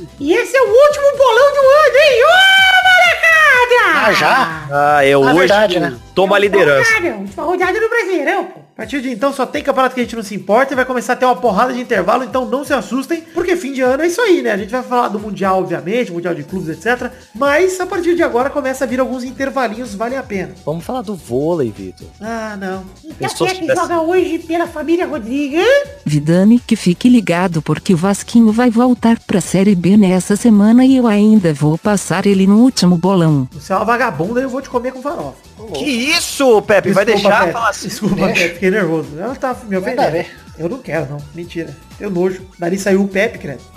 [LAUGHS] e esse é o último bolão do ano, hein? Ô, molecada! Ah, já? Ah, eu Ah, hoje verdade, né? tomo a liderança. Rodada, última rodada do Brasileirão, pô. A partir de então só tem campeonato que a gente não se importa e vai começar a ter uma porrada de intervalo, então não se assustem, porque fim de ano é isso aí, né? A gente vai falar do Mundial, obviamente, Mundial de Clubes, etc. Mas a partir de agora começa a vir alguns intervalinhos, valem a pena. Vamos falar do vôlei, Vitor. Ah, não. Então quem é que tivesse- joga hoje pela família Rodrigues? Vidani que fique ligado porque o Vasquinho vai voltar pra Série B nessa semana e eu ainda vou passar ele no último bolão. Você é uma vagabunda e eu vou te comer com farofa. Que isso, Pepe? Vai Desculpa, deixar Pepe. falar assim? Desculpa, Pepe, fiquei nervoso. Ela tá me ofendendo. ver. Eu não quero, não. Mentira. Tenho nojo. Dali saiu o Pepe, credo. [LAUGHS]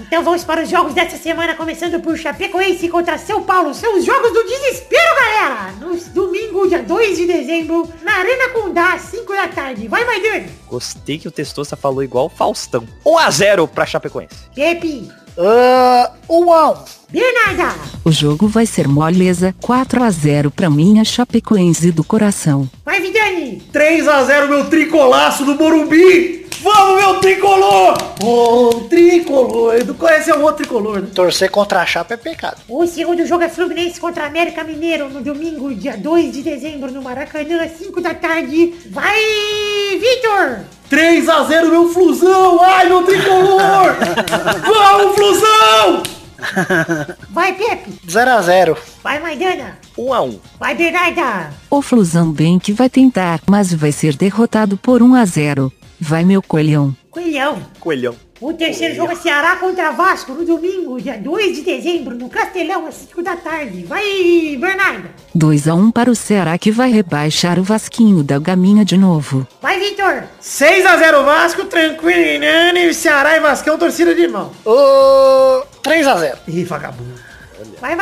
Então vamos para os jogos dessa semana, começando por Chapecoense contra São Paulo. São os jogos do desespero, galera! No domingo, dia 2 de dezembro, na Arena Condá, às 5 da tarde. Vai, Maidana! Gostei que o Testosta falou igual Faustão. 1x0 pra Chapecoense. Pepe! Ah, um a um. Bernarda! O jogo vai ser moleza 4 a 0 pra minha Chapecoense do coração. Vai, Vidani! 3x0 meu tricolaço do Morumbi! Vamos, meu tricolor! Ô, tricolor! Edu conhece o outro tricolor, né? Torcer contra a chapa é pecado. O segundo jogo é Fluminense contra América Mineiro no domingo, dia 2 de dezembro, no Maracanã, às 5 da tarde. Vai, Vitor! 3x0 meu Flusão! Ai, meu tricolor! [LAUGHS] Vamos, Flusão! Vai, Pepe! 0 a 0 Vai, Maidana! 1x1. Vai, Bernarda! O Flusão bem que vai tentar, mas vai ser derrotado por 1 a 0. Vai meu coelhão. Coelhão! Coelhão. O terceiro jogo é Ceará contra Vasco no domingo, dia 2 de dezembro, no Castelão, às 5 da tarde. Vai, Bernarda! 2 a 1 para o Ceará que vai rebaixar o Vasquinho da Gaminha de novo. Vai, Vitor! 6x0 Vasco, tranquilo, Nani, Ceará e Vascão, torcida de irmão. Ô, 3 a 0 Ih, vagabundo. Vai,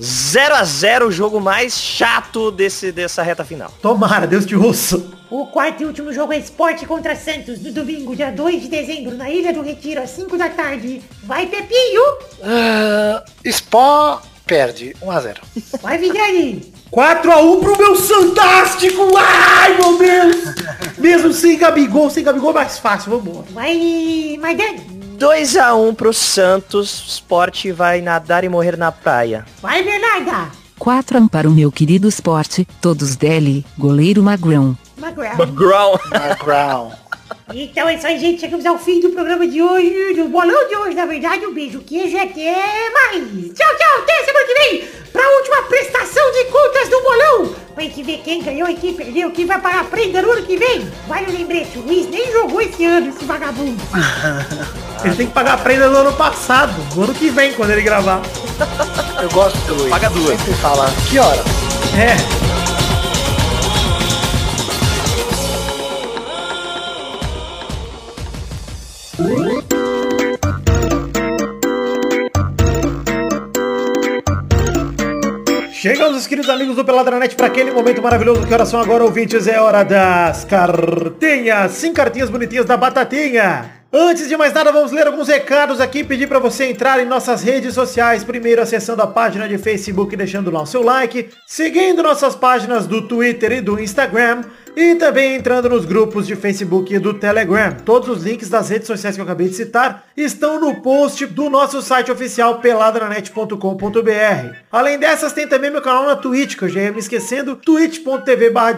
Maidana! 0x0 o jogo mais chato desse, dessa reta final. Tomara, Deus te ouça. O quarto e último jogo é Esporte contra Santos, no domingo, dia 2 de dezembro, na Ilha do Retiro, às 5 da tarde. Vai, Pepinho! Ah, Sport perde 1 a 0 Vai, Vidani! 4x1 pro meu Santástico! Ai, meu Deus! Mesmo sem Gabigol, sem Gabigol é mais fácil, vambora. Vai, Maidana! 2x1 pro Santos. O Sport vai nadar e morrer na praia. Vai, Bernarda! 4 a 1 para o meu querido esporte, todos dele, goleiro Magrão. Magrão. Ground. Ground. Então é isso aí, gente. Chegamos ao fim do programa de hoje, do bolão de hoje. Na verdade, um beijo, queijo e até mais. Tchau, tchau. Até semana que vem pra última prestação de contas do bolão. Pra gente ver quem ganhou e quem perdeu, quem vai pagar a prenda no ano que vem. Vale o lembrete, o Luiz nem jogou esse ano, esse vagabundo. [LAUGHS] Ele tem que pagar a prenda do ano passado, do ano que vem, quando ele gravar. Eu gosto do Luiz. Paga duas. Sempre fala, que hora? É. Os queridos amigos do Peladranet, para aquele momento maravilhoso. Que horas são agora, ouvintes? É hora das cartinhas. Sim, cartinhas bonitinhas da Batatinha. Antes de mais nada, vamos ler alguns recados aqui pedir para você entrar em nossas redes sociais. Primeiro, acessando a página de Facebook deixando lá o seu like. Seguindo nossas páginas do Twitter e do Instagram. E também entrando nos grupos de Facebook e do Telegram. Todos os links das redes sociais que eu acabei de citar estão no post do nosso site oficial peladranet.com.br. Além dessas, tem também meu canal na Twitch, que eu já ia me esquecendo, twitch.tv barra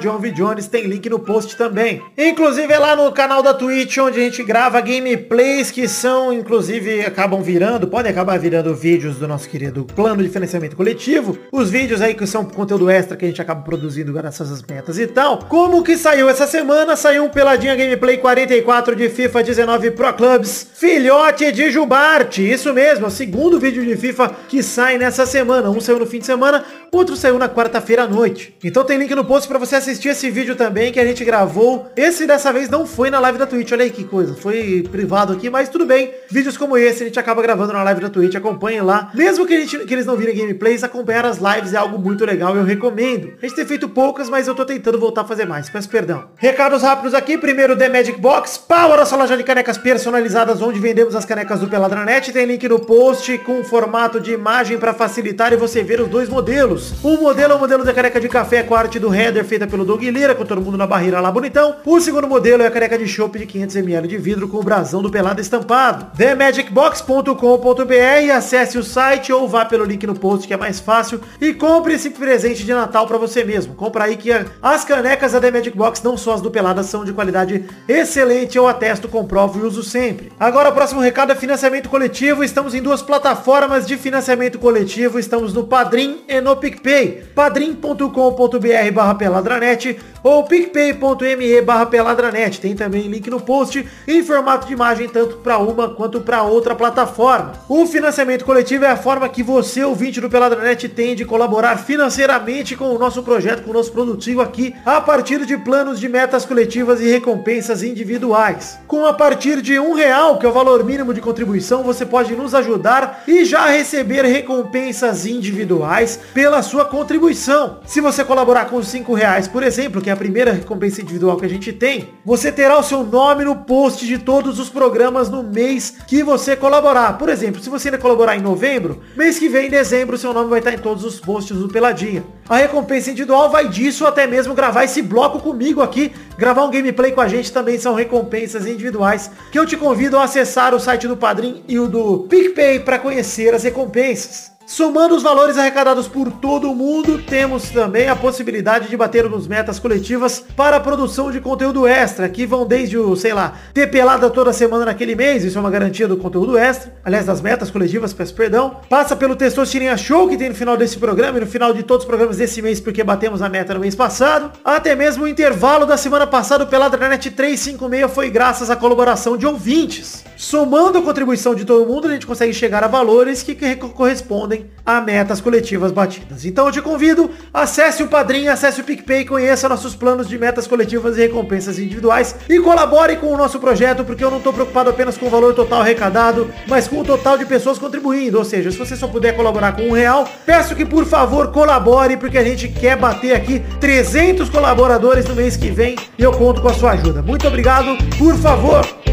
tem link no post também. Inclusive é lá no canal da Twitch, onde a gente grava gameplays que são, inclusive, acabam virando, podem acabar virando vídeos do nosso querido plano de financiamento coletivo. Os vídeos aí que são conteúdo extra que a gente acaba produzindo graças às metas e tal. Como que saiu essa semana, saiu um Peladinha Gameplay 44 de FIFA 19 Pro Clubs, filhote de Jubarte, isso mesmo, é o segundo vídeo de FIFA que sai nessa semana, um saiu no fim de semana, outro saiu na quarta-feira à noite. Então tem link no post pra você assistir esse vídeo também que a gente gravou, esse dessa vez não foi na live da Twitch, olha aí que coisa, foi privado aqui, mas tudo bem, vídeos como esse a gente acaba gravando na live da Twitch, acompanhem lá, mesmo que, a gente, que eles não virem gameplays, acompanhar as lives é algo muito legal, eu recomendo. A gente tem feito poucas, mas eu tô tentando voltar a fazer mais peço perdão. Recados rápidos aqui. Primeiro, The Magic Box. Power, nossa loja de canecas personalizadas, onde vendemos as canecas do Peladranet. Tem link no post com formato de imagem para facilitar e você ver os dois modelos. O modelo é o modelo da caneca de café com a arte do header feita pelo Doug Lira, com todo mundo na barreira lá bonitão. O segundo modelo é a caneca de chopp de 500ml de vidro com o brasão do Pelado estampado. TheMagicBox.com.br Acesse o site ou vá pelo link no post que é mais fácil e compre esse presente de Natal para você mesmo. Compra aí que as canecas da The Magic Box, não só as do Pelada, são de qualidade excelente, eu atesto, comprovo e uso sempre. Agora o próximo recado é financiamento coletivo, estamos em duas plataformas de financiamento coletivo, estamos no Padrim e no PicPay, padrim.com.br barra peladranet ou picpay.me barra peladranet, tem também link no post em formato de imagem tanto para uma quanto para outra plataforma. O financiamento coletivo é a forma que você, ouvinte do Peladranet, tem de colaborar financeiramente com o nosso projeto, com o nosso produtivo aqui, a partir de planos de metas coletivas e recompensas individuais. Com a partir de um real, que é o valor mínimo de contribuição, você pode nos ajudar e já receber recompensas individuais pela sua contribuição. Se você colaborar com cinco reais, por exemplo, que é a primeira recompensa individual que a gente tem, você terá o seu nome no post de todos os programas no mês que você colaborar. Por exemplo, se você ainda colaborar em novembro, mês que vem, em dezembro, seu nome vai estar em todos os posts do Peladinha. A recompensa individual vai disso até mesmo gravar esse bloco comigo aqui, gravar um gameplay com a gente também são recompensas individuais, que eu te convido a acessar o site do Padrim e o do PicPay para conhecer as recompensas. Somando os valores arrecadados por todo mundo, temos também a possibilidade de bater nos metas coletivas para a produção de conteúdo extra, que vão desde o, sei lá, ter pelada toda semana naquele mês, isso é uma garantia do conteúdo extra, aliás, das metas coletivas, peço perdão. Passa pelo Testosterinha Show, que tem no final desse programa e no final de todos os programas desse mês, porque batemos a meta no mês passado. Até mesmo o intervalo da semana passada, o Pelada na Net 356, foi graças à colaboração de ouvintes. Somando a contribuição de todo mundo, a gente consegue chegar a valores que correspondem a metas coletivas batidas. Então eu te convido, acesse o Padrim, acesse o PicPay, conheça nossos planos de metas coletivas e recompensas individuais e colabore com o nosso projeto, porque eu não estou preocupado apenas com o valor total arrecadado, mas com o total de pessoas contribuindo. Ou seja, se você só puder colaborar com um real, peço que por favor colabore, porque a gente quer bater aqui 300 colaboradores no mês que vem e eu conto com a sua ajuda. Muito obrigado, por favor.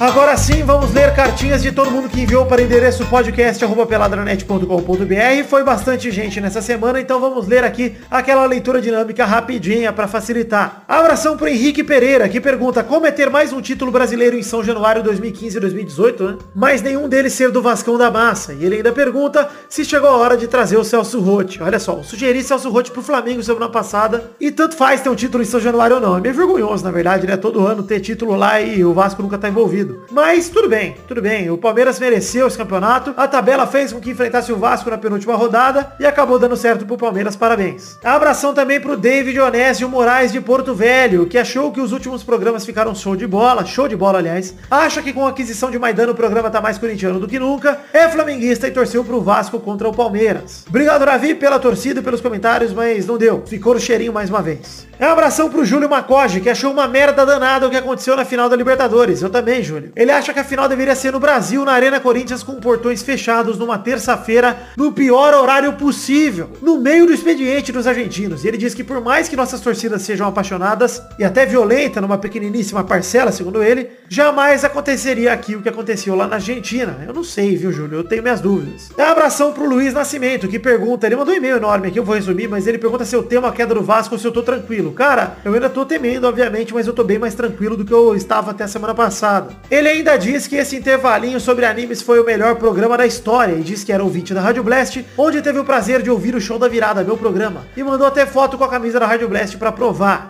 Agora sim, vamos ler cartinhas de todo mundo que enviou para o endereço podcast.peladranet.com.br. Foi bastante gente nessa semana, então vamos ler aqui aquela leitura dinâmica rapidinha para facilitar. Abração pro Henrique Pereira, que pergunta como é ter mais um título brasileiro em São Januário 2015 e 2018, né? Mas nenhum deles ser do Vascão da Massa. E ele ainda pergunta se chegou a hora de trazer o Celso Rotti. Olha só, sugeri Celso Rotti pro Flamengo semana passada e tanto faz ter um título em São Januário ou não. É meio vergonhoso, na verdade, né? Todo ano ter título lá e o Vasco nunca tá envolvido. Mas tudo bem, tudo bem. O Palmeiras mereceu esse campeonato. A tabela fez com que enfrentasse o Vasco na penúltima rodada e acabou dando certo pro Palmeiras. Parabéns. Abração também pro David Onésio Moraes de Porto Velho, que achou que os últimos programas ficaram show de bola, show de bola, aliás. Acha que com a aquisição de Maidana o programa tá mais corintiano do que nunca. É flamenguista e torceu pro Vasco contra o Palmeiras. Obrigado, Davi, pela torcida e pelos comentários, mas não deu. Ficou no cheirinho mais uma vez. É um abração pro Júlio Macoge, que achou uma merda danada o que aconteceu na final da Libertadores. Eu também, Júlio. Ele acha que a final deveria ser no Brasil, na Arena Corinthians, com portões fechados numa terça-feira, no pior horário possível, no meio do expediente dos argentinos. E ele diz que por mais que nossas torcidas sejam apaixonadas e até violentas numa pequeniníssima parcela, segundo ele, jamais aconteceria aqui o que aconteceu lá na Argentina. Eu não sei, viu, Júlio? Eu tenho minhas dúvidas. É um abração pro Luiz Nascimento, que pergunta, ele mandou um e-mail enorme aqui, eu vou resumir, mas ele pergunta se eu tenho a queda do Vasco ou se eu tô tranquilo. Cara, eu ainda tô temendo, obviamente, mas eu tô bem mais tranquilo do que eu estava até a semana passada. Ele ainda diz que esse intervalinho sobre animes foi o melhor programa da história e diz que era ouvinte da Rádio Blast, onde teve o prazer de ouvir o show da virada, meu programa. E mandou até foto com a camisa da Rádio Blast pra provar.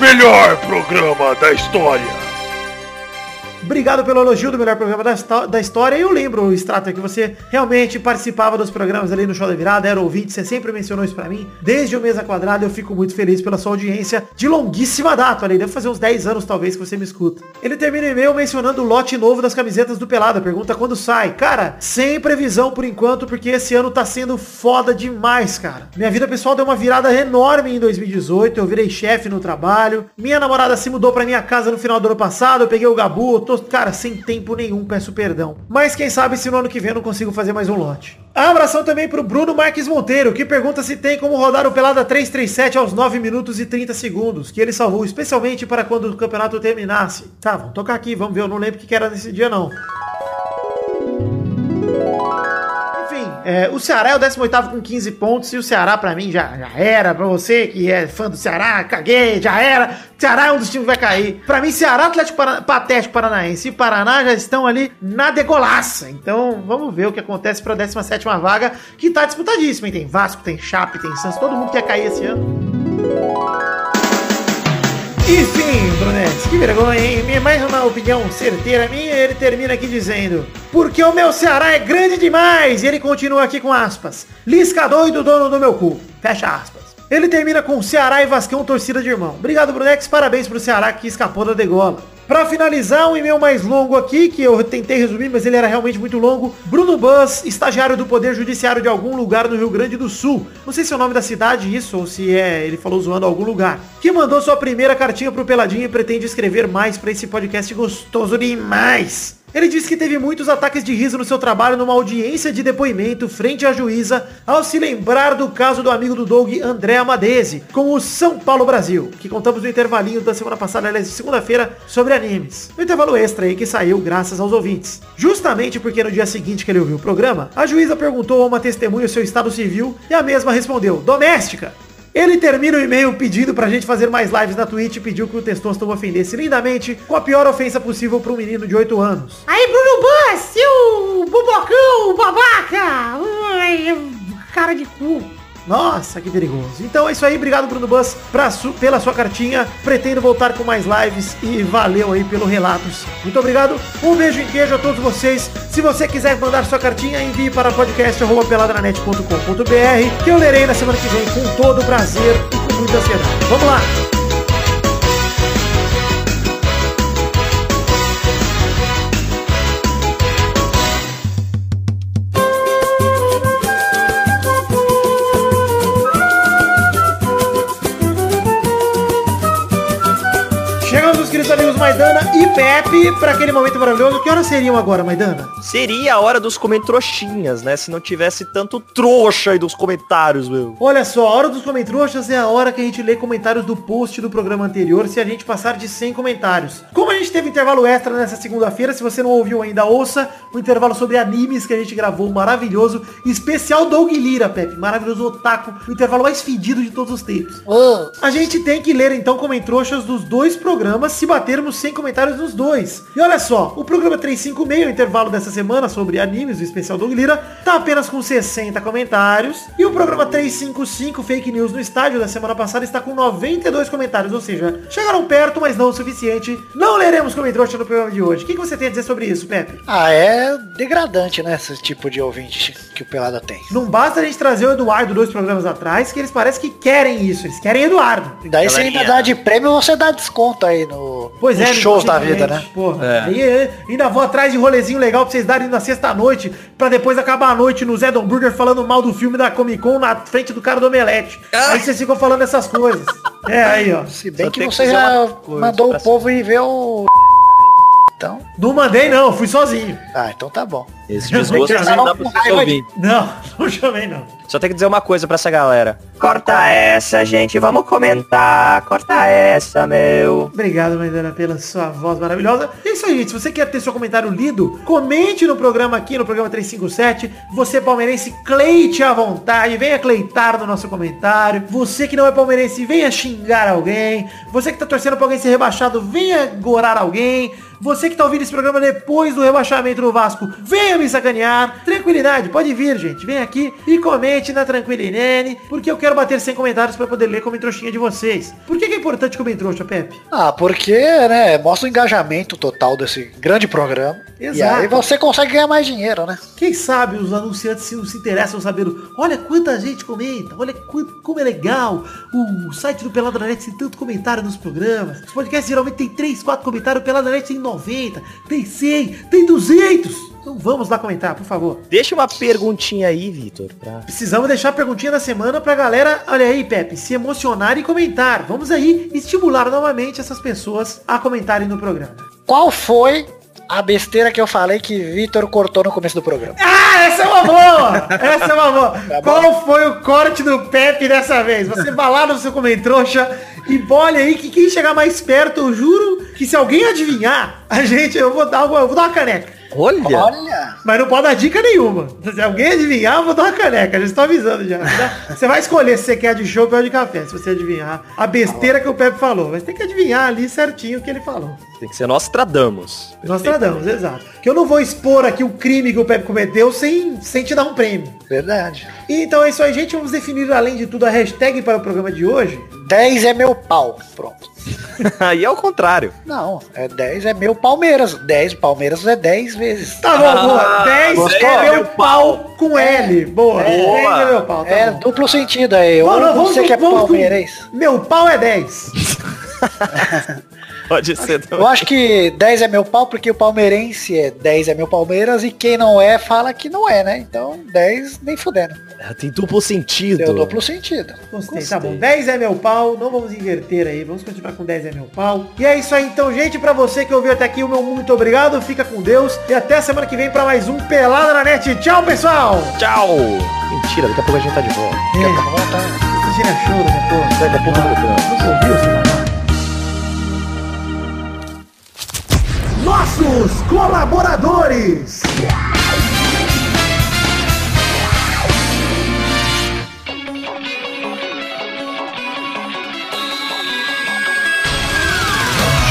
Melhor programa da história. Obrigado pelo elogio do melhor programa da, da história. Eu lembro, Strata, que você realmente participava dos programas ali no Show da Virada, era ouvinte, você sempre mencionou isso pra mim. Desde o Mesa Quadrada eu fico muito feliz pela sua audiência de longuíssima data. Ali, deve fazer uns 10 anos talvez que você me escuta. Ele termina o e-mail mencionando o lote novo das camisetas do Pelada. Pergunta quando sai. Cara, sem previsão por enquanto, porque esse ano tá sendo foda demais, cara. Minha vida pessoal deu uma virada enorme em 2018. Eu virei chefe no trabalho. Minha namorada se mudou pra minha casa no final do ano passado. Eu peguei o Gabu, tô tô, cara, sem tempo nenhum, peço perdão. Mas quem sabe se no ano que vem eu não consigo fazer mais um lote. Abração também pro Bruno Marques Monteiro, que pergunta se tem como rodar o Pelada 337 aos 9 minutos e 30 segundos, que ele salvou especialmente para quando o campeonato terminasse. Tá, vamos tocar aqui, vamos ver, eu não lembro o que era nesse dia não. É, o Ceará é o 18 com 15 pontos e o Ceará pra mim já, já era. Pra você que é fã do Ceará, caguei, já era. Ceará é um dos times que vai cair. Pra mim, Ceará, Atlético Parana, Patético Paranaense e Paraná já estão ali na degolaça. Então, vamos ver o que acontece pra 17 vaga, que tá disputadíssima. Hein? Tem Vasco, tem Chape, tem Santos, todo mundo quer cair esse ano. Enfim, Brunetti, que vergonha, hein? Mais uma opinião certeira minha, ele termina aqui dizendo Porque o meu Ceará é grande demais! E ele continua aqui com aspas Lisca doido, dono do meu cu. Fecha aspas. Ele termina com Ceará e Vascão, torcida de irmão. Obrigado, Brunex. Parabéns pro Ceará que escapou da degola. Pra finalizar, um e-mail mais longo aqui, que eu tentei resumir, mas ele era realmente muito longo. Bruno Buzz, estagiário do Poder Judiciário de algum lugar no Rio Grande do Sul. Não sei se é o nome da cidade isso, ou se é, ele falou zoando algum lugar. Que mandou sua primeira cartinha pro Peladinho e pretende escrever mais pra esse podcast gostoso demais. Ele disse que teve muitos ataques de riso no seu trabalho numa audiência de depoimento frente à juíza ao se lembrar do caso do amigo do Doug, André Amadese, com o São Paulo Brasil, que contamos no intervalinho da semana passada, aliás, segunda-feira, sobre animes. No intervalo extra aí que saiu graças aos ouvintes. Justamente porque no dia seguinte que ele ouviu o programa, a juíza perguntou a uma testemunha o seu estado civil e a mesma respondeu, doméstica. Ele termina o e-mail pedindo pra gente fazer mais lives na Twitch e pediu que o Testosterone ofendesse lindamente com a pior ofensa possível pra um menino de 8 anos. Aí, Bruno Bus, seu bobocão, babaca! Cara de cu. Nossa, que perigoso. Então é isso aí, obrigado Bruno Bus su- pela sua cartinha. Pretendo voltar com mais lives e valeu aí pelo relatos. Muito obrigado. Um beijo em queijo a todos vocês. Se você quiser mandar sua cartinha, envie para podcast@peladranet.com.br que eu lerei na semana que vem com todo prazer e com muita ansiedade. Vamos lá. Maidana e Pepe para aquele momento maravilhoso. Que horas seriam agora, Maidana? Seria a hora dos comentroxinhas, né? Se não tivesse tanto trouxa aí dos comentários, meu. Olha só, a hora dos comentários é a hora que a gente lê comentários do post do programa anterior, se a gente passar de 100 comentários. Como a gente teve intervalo extra nessa segunda-feira, se você não ouviu ainda, ouça o intervalo sobre animes que a gente gravou, maravilhoso, especial Doug Lira, Pepe, maravilhoso otaku, o intervalo mais fedido de todos os tempos. A gente tem que ler então comentroxas dos dois programas se batermos 100 comentários nos dois. E olha só, o programa 356, o intervalo dessa semana sobre animes, o especial Doug Lira, tá apenas com 60 comentários. E o programa 355, Fake News no Estádio, da semana passada, está com 92 comentários. Ou seja, chegaram perto, mas não o suficiente. Não leremos comentroxa no programa de hoje. O que, que você tem a dizer sobre isso, Pepe? Ah, é degradante, né? Esse tipo de ouvinte que o Pelada tem. Não basta a gente trazer o Eduardo dois programas atrás, que eles parecem que querem isso. Eles querem Eduardo. Daí você ainda dá de prêmio, você dá desconto aí no, Pois nos é, shows da vida, né? Porra. É. Aí, é, ainda vou atrás de rolezinho legal pra vocês darem na sexta-noite, pra depois acabar a noite no Zé Don Burger falando mal do filme da Comic Con na frente do cara do Omelete. Aí vocês ficam falando essas coisas. É, aí, ó. Se bem Só que você já mandou o povo ir ver o... [LAUGHS] Então, Não mandei não, fui sozinho. ah, então tá bom. Esse desgosto que não dá pra vocês ouvir. Não, não chamei não. Só tem que dizer uma coisa pra essa galera. Corta essa, gente. Vamos comentar. Corta essa, meu. Obrigado, Maidana, pela sua voz maravilhosa. E é isso aí, gente. Se você quer ter seu comentário lido, comente no programa aqui, no programa 357. Você, palmeirense, cleite à vontade. Venha cleitar no nosso comentário. Você que não é palmeirense, venha xingar alguém. Você que tá torcendo pra alguém ser rebaixado, venha gorar alguém. Você que tá ouvindo esse programa depois do rebaixamento do Vasco, venha me sacanear. Tranquilidade, pode vir, gente. Vem aqui e comente na Tranquilinene, porque eu quero bater 100 comentários pra poder ler comentroxinha de vocês. Por que, que é importante comentrouxa, Pepe? Ah, porque, né, mostra o engajamento total desse grande programa. E Exato. aí você consegue ganhar mais dinheiro, né? Quem sabe os anunciantes se, se interessam sabendo, olha quanta gente comenta, olha quanto, como é legal, o site do Peladranet tem tanto comentário nos programas, os podcasts geralmente tem 3, 4 comentários, o Peladranet tem 90, tem 100, tem 200. Então vamos lá comentar, por favor. Deixa uma perguntinha aí, Vitor. Pra... Precisamos deixar a perguntinha da semana pra galera, olha aí, Pepe, se emocionar e comentar. Vamos aí estimular novamente essas pessoas a comentarem no programa. Qual foi a besteira que eu falei que Vitor cortou no começo do programa? Ah, essa é uma boa! Essa é uma boa. Qual foi o corte do Pepe dessa vez? Você vai lá no seu comentrouxa e olha aí que quem chegar mais perto, eu juro que se alguém adivinhar, a gente, eu vou dar, uma- eu vou dar uma caneca. Olha! Olha! Mas não pode dar dica nenhuma. Se alguém adivinhar, eu vou dar uma caneca. Já estou avisando já. Você vai escolher se você quer de chopp ou de café, se você adivinhar a besteira que o Pepe falou. Mas tem que adivinhar ali certinho o que ele falou. Tem que ser Nostradamus. Nós tradamos, exato. Que eu não vou expor aqui o crime que o Pepe cometeu sem, sem te dar um prêmio. Verdade. Então é isso aí, gente. Vamos definir, além de tudo, a hashtag para o programa de hoje. 10 é meu pau. Pronto. [LAUGHS] aí é o contrário. Não, é 10 é meu Palmeiras. 10 Palmeiras é 10 vezes. Tá bom, boa. 10 gostou? é meu pau com L. Boa. 10 é meu pau. Tá é bom. duplo sentido aí. Não, Ou não, vamos você que é palmeirense. Meu pau é 10. [LAUGHS] Pode ser Eu também. acho que 10 é meu pau porque o palmeirense é 10 é meu Palmeiras e quem não é fala que não é, né? Então 10 nem fudendo. Tem duplo sentido. Deu duplo sentido. Gostei, tá bom. 10 é meu pau, não vamos inverter aí, vamos continuar com 10 é meu pau. E é isso aí então, gente, pra você que ouviu até aqui, o meu muito obrigado, fica com Deus e até semana que vem pra mais um Pelada na Net. Tchau, pessoal! Tchau! Mentira, daqui a pouco a gente tá de volta. Daqui a pouco tira show daqui a pouco. Daqui a pouco voltamos. Não ouviu, Nossos colaboradores!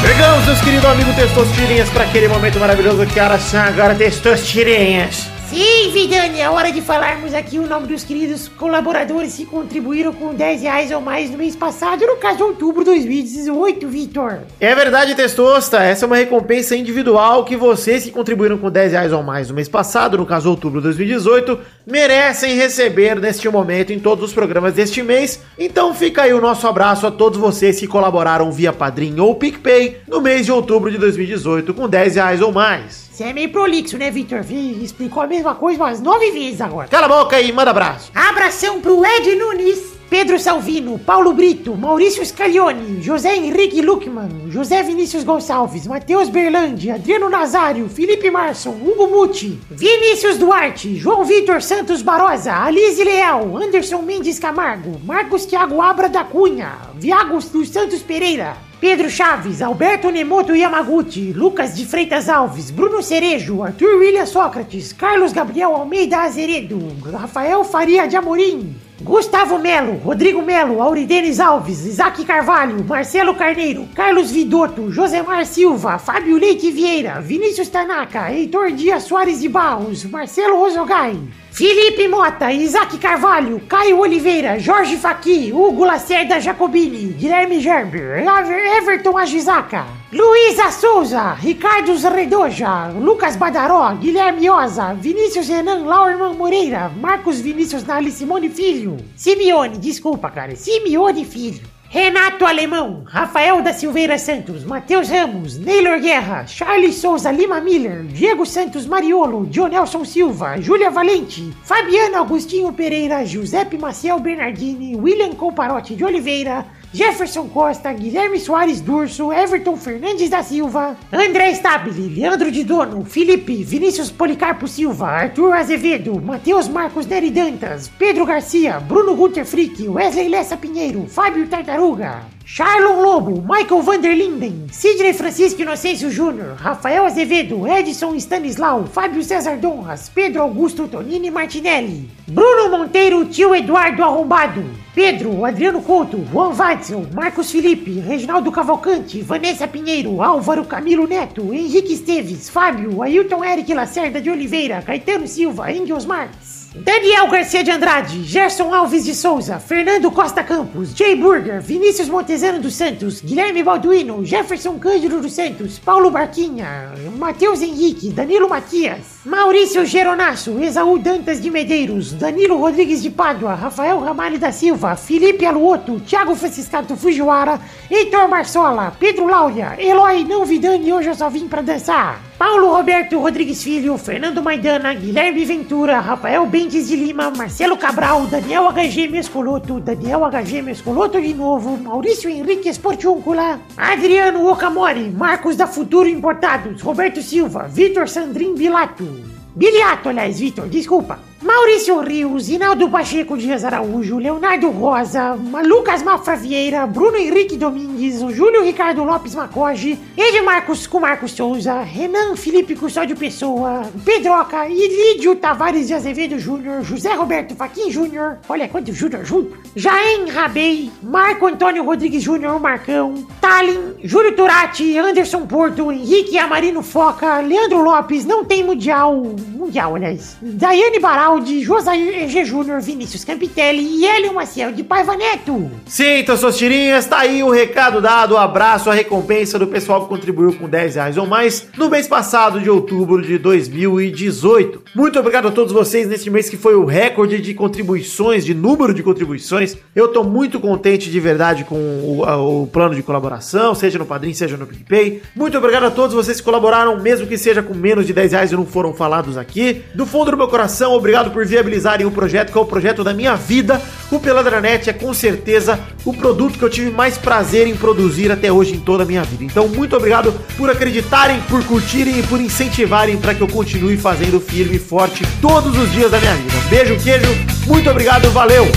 Chegamos, meus queridos amigos Testosterinhas, para aquele momento maravilhoso que horas são agora, Testosterinhas. Sim, Vidani, é hora de falarmos aqui o nome dos queridos colaboradores que contribuíram com 10 reais ou mais no mês passado, no caso de outubro de 2018, Vitor. É verdade, Testosta. Essa é uma recompensa individual que vocês que contribuíram com 10 reais ou mais no mês passado, no caso outubro de 2018, merecem receber neste momento em todos os programas deste mês. Então fica aí o nosso abraço a todos vocês que colaboraram via Padrim ou PicPay no mês de outubro de 2018 com 10 reais ou mais. Você é meio prolixo, né, Vitor? Vi- Explicou a mesma coisa umas nove vezes agora. Cala a boca aí, manda abraço. Abração pro Ed Nunes, Pedro Salvino, Paulo Brito, Maurício Scaglione, José Henrique Luckman, José Vinícius Gonçalves, Matheus Berlandi, Adriano Nazário, Felipe Marson, Hugo Muti, Vinícius Duarte, João Vitor Santos Barosa, Alice Leal, Anderson Mendes Camargo, Marcos Thiago Abra da Cunha, Viagos dos Santos Pereira, Pedro Chaves, Alberto Nemoto Yamaguchi, Lucas de Freitas Alves, Bruno Cerejo, Arthur William Sócrates, Carlos Gabriel Almeida Azeredo, Rafael Faria de Amorim, Gustavo Melo, Rodrigo Melo, Auridenes Alves, Isaac Carvalho, Marcelo Carneiro, Carlos Vidotto, Josemar Silva, Fábio Leite Vieira, Vinícius Tanaka, Heitor Dias Soares de Barros, Marcelo Rosogai, Felipe Mota, Isaac Carvalho, Caio Oliveira, Jorge Faqui, Hugo Lacerda Jacobini, Guilherme Gerber, Ever- Everton Ajizaka, Luísa Souza, Ricardo Redoja, Lucas Badaró, Guilherme Oza, Vinícius Renan Laurman Moreira, Marcos Vinícius Nali Simone Filho, Simeone, desculpa cara, Simeone Filho. Renato Alemão, Rafael da Silveira Santos, Matheus Ramos, Neylor Guerra, Charles Souza Lima Miller, Diego Santos Mariolo, Dionelson Silva, Júlia Valente, Fabiano Agostinho Pereira, Giuseppe Maciel Bernardini, William Comparotti de Oliveira, Jefferson Costa, Guilherme Soares Durso, Everton Fernandes da Silva, André Stabile, Leandro de Dono, Felipe, Vinícius Policarpo Silva, Arthur Azevedo, Matheus Marcos Neri Dantas, Pedro Garcia, Bruno Guter Frick, Wesley Lessa Pinheiro, Fábio Tartaruga, Charlon Lobo, Michael Vanderlinden, Sidney Francisco Inocêncio Júnior, Rafael Azevedo, Edson Stanislau, Fábio César Donras, Pedro Augusto Tonini Martinelli, Bruno Monteiro, tio Eduardo Arrombado, Pedro, Adriano Couto, Juan Watzel, Marcos Felipe, Reginaldo Cavalcante, Vanessa Pinheiro, Álvaro Camilo Neto, Henrique Esteves, Fábio, Ailton Eric Lacerda de Oliveira, Caetano Silva, Engels Marques. Daniel Garcia de Andrade, Gerson Alves de Souza, Fernando Costa Campos, Jay Burger, Vinícius Montezano dos Santos, Guilherme Balduino, Jefferson Cândido dos Santos, Paulo Barquinha, Matheus Henrique, Danilo Matias, Maurício Geronasso, Esaú Dantas de Medeiros, Danilo Rodrigues de Pádua, Rafael Ramalho da Silva, Felipe Aluoto, Thiago Franciscato Fujiwara, Heitor Marsola, Pedro Laura, Eloy Não Vidani, hoje eu só vim pra dançar. Paulo Roberto Rodrigues Filho, Fernando Maidana, Guilherme Ventura, Rafael Bentes de Lima, Marcelo Cabral, Daniel HG Mescoloto, Daniel HG Mescoloto de novo, Maurício Henrique Esportiúncula, Adriano Okamori, Marcos da Futuro Importados, Roberto Silva, Vitor Sandrin Bilato, Biliato, aliás, Vitor, desculpa. Maurício Rios, Inaldo Pacheco Dias Araújo, Leonardo Rosa, Lucas Mafra Vieira, Bruno Henrique Domingues, Júlio Ricardo Lopes Macoge, Edmarcos com Marcos Souza, Renan Felipe Custódio Pessoa, Pedroca e Lídio Tavares de Azevedo Júnior, José Roberto Faquin Júnior, olha quanto Júnior junto, Jaém Rabei, Marco Antônio Rodrigues Júnior, Marcão, Talin, Júlio Turati, Anderson Porto, Henrique Amarino Foca, Leandro Lopes, não tem mundial, mundial, aliás, Daiane Baral, de Josair G. Júnior, Vinícius Campitelli e Hélio Maciel de Paiva Neto. Sim, então, suas tirinhas, tá aí o recado dado, o abraço, a recompensa do pessoal que contribuiu com 10 reais ou mais no mês passado de outubro de 2018. Muito obrigado a todos vocês neste mês que foi o recorde de contribuições, de número de contribuições. Eu tô muito contente de verdade com o, o plano de colaboração, seja no Padrim, seja no PicPay. Muito obrigado a todos vocês que colaboraram, mesmo que seja com menos de 10 reais e não foram falados aqui. Do fundo do meu coração, obrigado por viabilizarem o projeto, que é o projeto da minha vida. O Peladranet é com certeza o produto que eu tive mais prazer em produzir até hoje em toda a minha vida. Então, muito obrigado por acreditarem, por curtirem e por incentivarem para que eu continue fazendo firme e forte todos os dias da minha vida. Beijo, queijo, muito obrigado, valeu!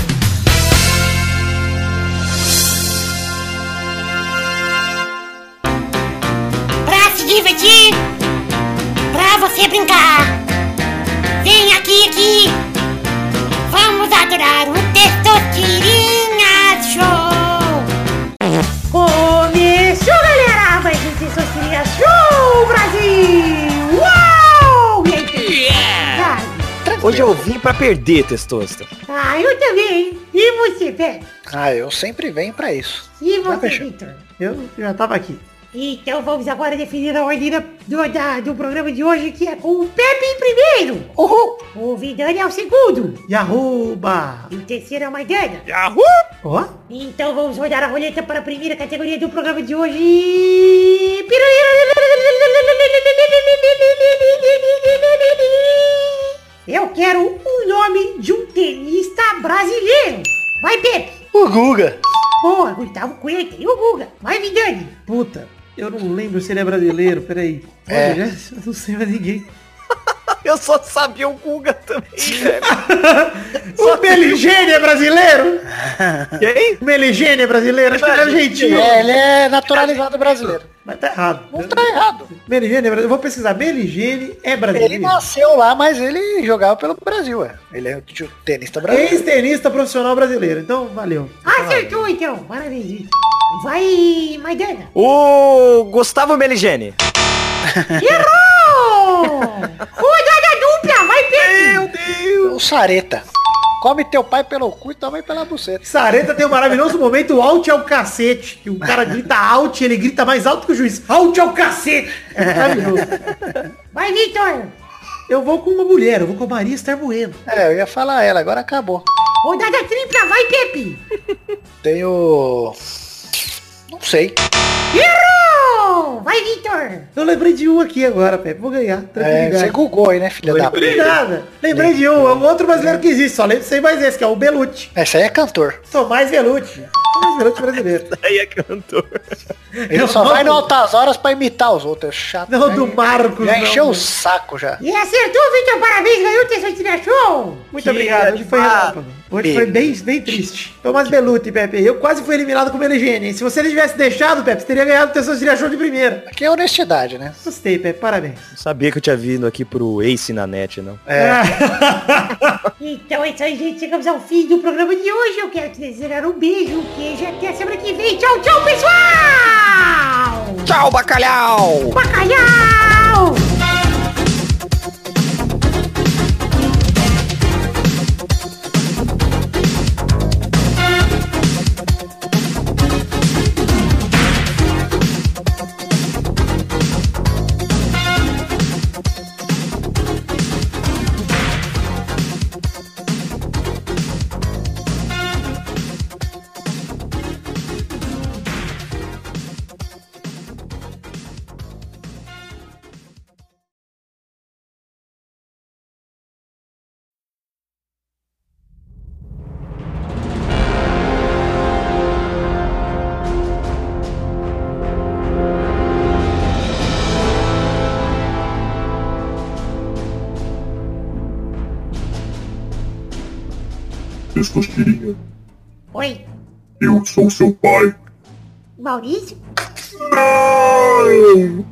Pra se divertir, pra você brincar. Vem aqui, aqui. Vamos adorar o Testosterinha Show. Começou, galera! Mais um Testosterinha Show, Brasil! Uau! E aí, Ai, Hoje eu vim pra perder, Testosta. Ah, eu também. E você, Pé? Ah, eu sempre venho pra isso. E você. Victor? Eu já tava aqui. Então vamos agora definir a ordem do, da- do programa de hoje, que é com o Pepe em primeiro. Uhul! O Vidani é o segundo. E arroba! E o terceiro é o Maidana. Ó! Então vamos rodar a roleta para a primeira categoria do programa de hoje. Eu quero o nome de um tenista brasileiro. Vai, Pepe. O Guga. Boa, Gustavo Coelho e o Guga. Vai, Vidani. Puta, eu não lembro se ele é brasileiro, peraí. É. Olha, eu não sei mais ninguém. [LAUGHS] Eu só sabia o Guga também. [LAUGHS] O Meligene é brasileiro? Quem? O Meligene é brasileiro? Acho que ele é argentino. É, ele é naturalizado brasileiro. Mas tá errado. Não tá errado. Meligene é brasileiro. Eu vou pesquisar. Meligene é Ele brasileiro. nasceu lá, mas ele jogava pelo Brasil, é. Ele é tenista brasileiro. Ex-tenista profissional brasileiro. Então, valeu. Acertou, então. Parabéns, Vitor. Vai, Maidana. O Gustavo Meligeni. [LAUGHS] Errou! Rodada dupla, vai, Pepe. O Sareta. Come teu pai pelo cu e mãe pela buceta. Sareta tem um maravilhoso momento, o out é o cacete. Que o cara grita out e ele grita mais alto que o juiz. Out é o cacete. É maravilhoso. Vai, Vitor. Eu vou com uma mulher, eu vou com a Maria Esther Bueno. É, eu ia falar ela, agora acabou. Rodada tripla, vai, Pepe. Tem o... Não sei. Errou! Vai, Vitor. Eu lembrei de um aqui agora, Pepe. Vou ganhar. É, você googou aí, né, filha da puta? Lembrei nada. Lembrei de um. É um outro brasileiro que existe. Só lembro sei mais esse, que é o Belucci. Esse aí é cantor. Sou mais Belucci. Sou mais Belucci brasileiro. Aí é cantor. Ele só vai no Altas Horas pra imitar os outros. É chato. Não, Já- do Marcos. Já não. encheu o saco já. E acertou, Vitor. Parabéns, ganhou o Testosterinha Show. Muito obrigado. Hoje foi relâmpago. Hoje foi bem, bem triste. Tomás Belucci, Pepe. Eu quase fui eliminado com o Meligene. Se você não tivesse deixado, Pepe, você teria ganhado o Testosterona Show de primeira. Aqui é honestidade, né? Gostei, Pepe. Parabéns. Não sabia que eu tinha vindo aqui pro Ace na net, não. [LAUGHS] Então é isso aí, gente. Chegamos ao fim do programa de hoje. Eu quero te desejar um beijo, um queijo. Até a semana que vem. Tchau, tchau, pessoal! Tchau, bacalhau! Bacalhau! Testosterinha, Oi, eu sou seu pai. Maurício? Não!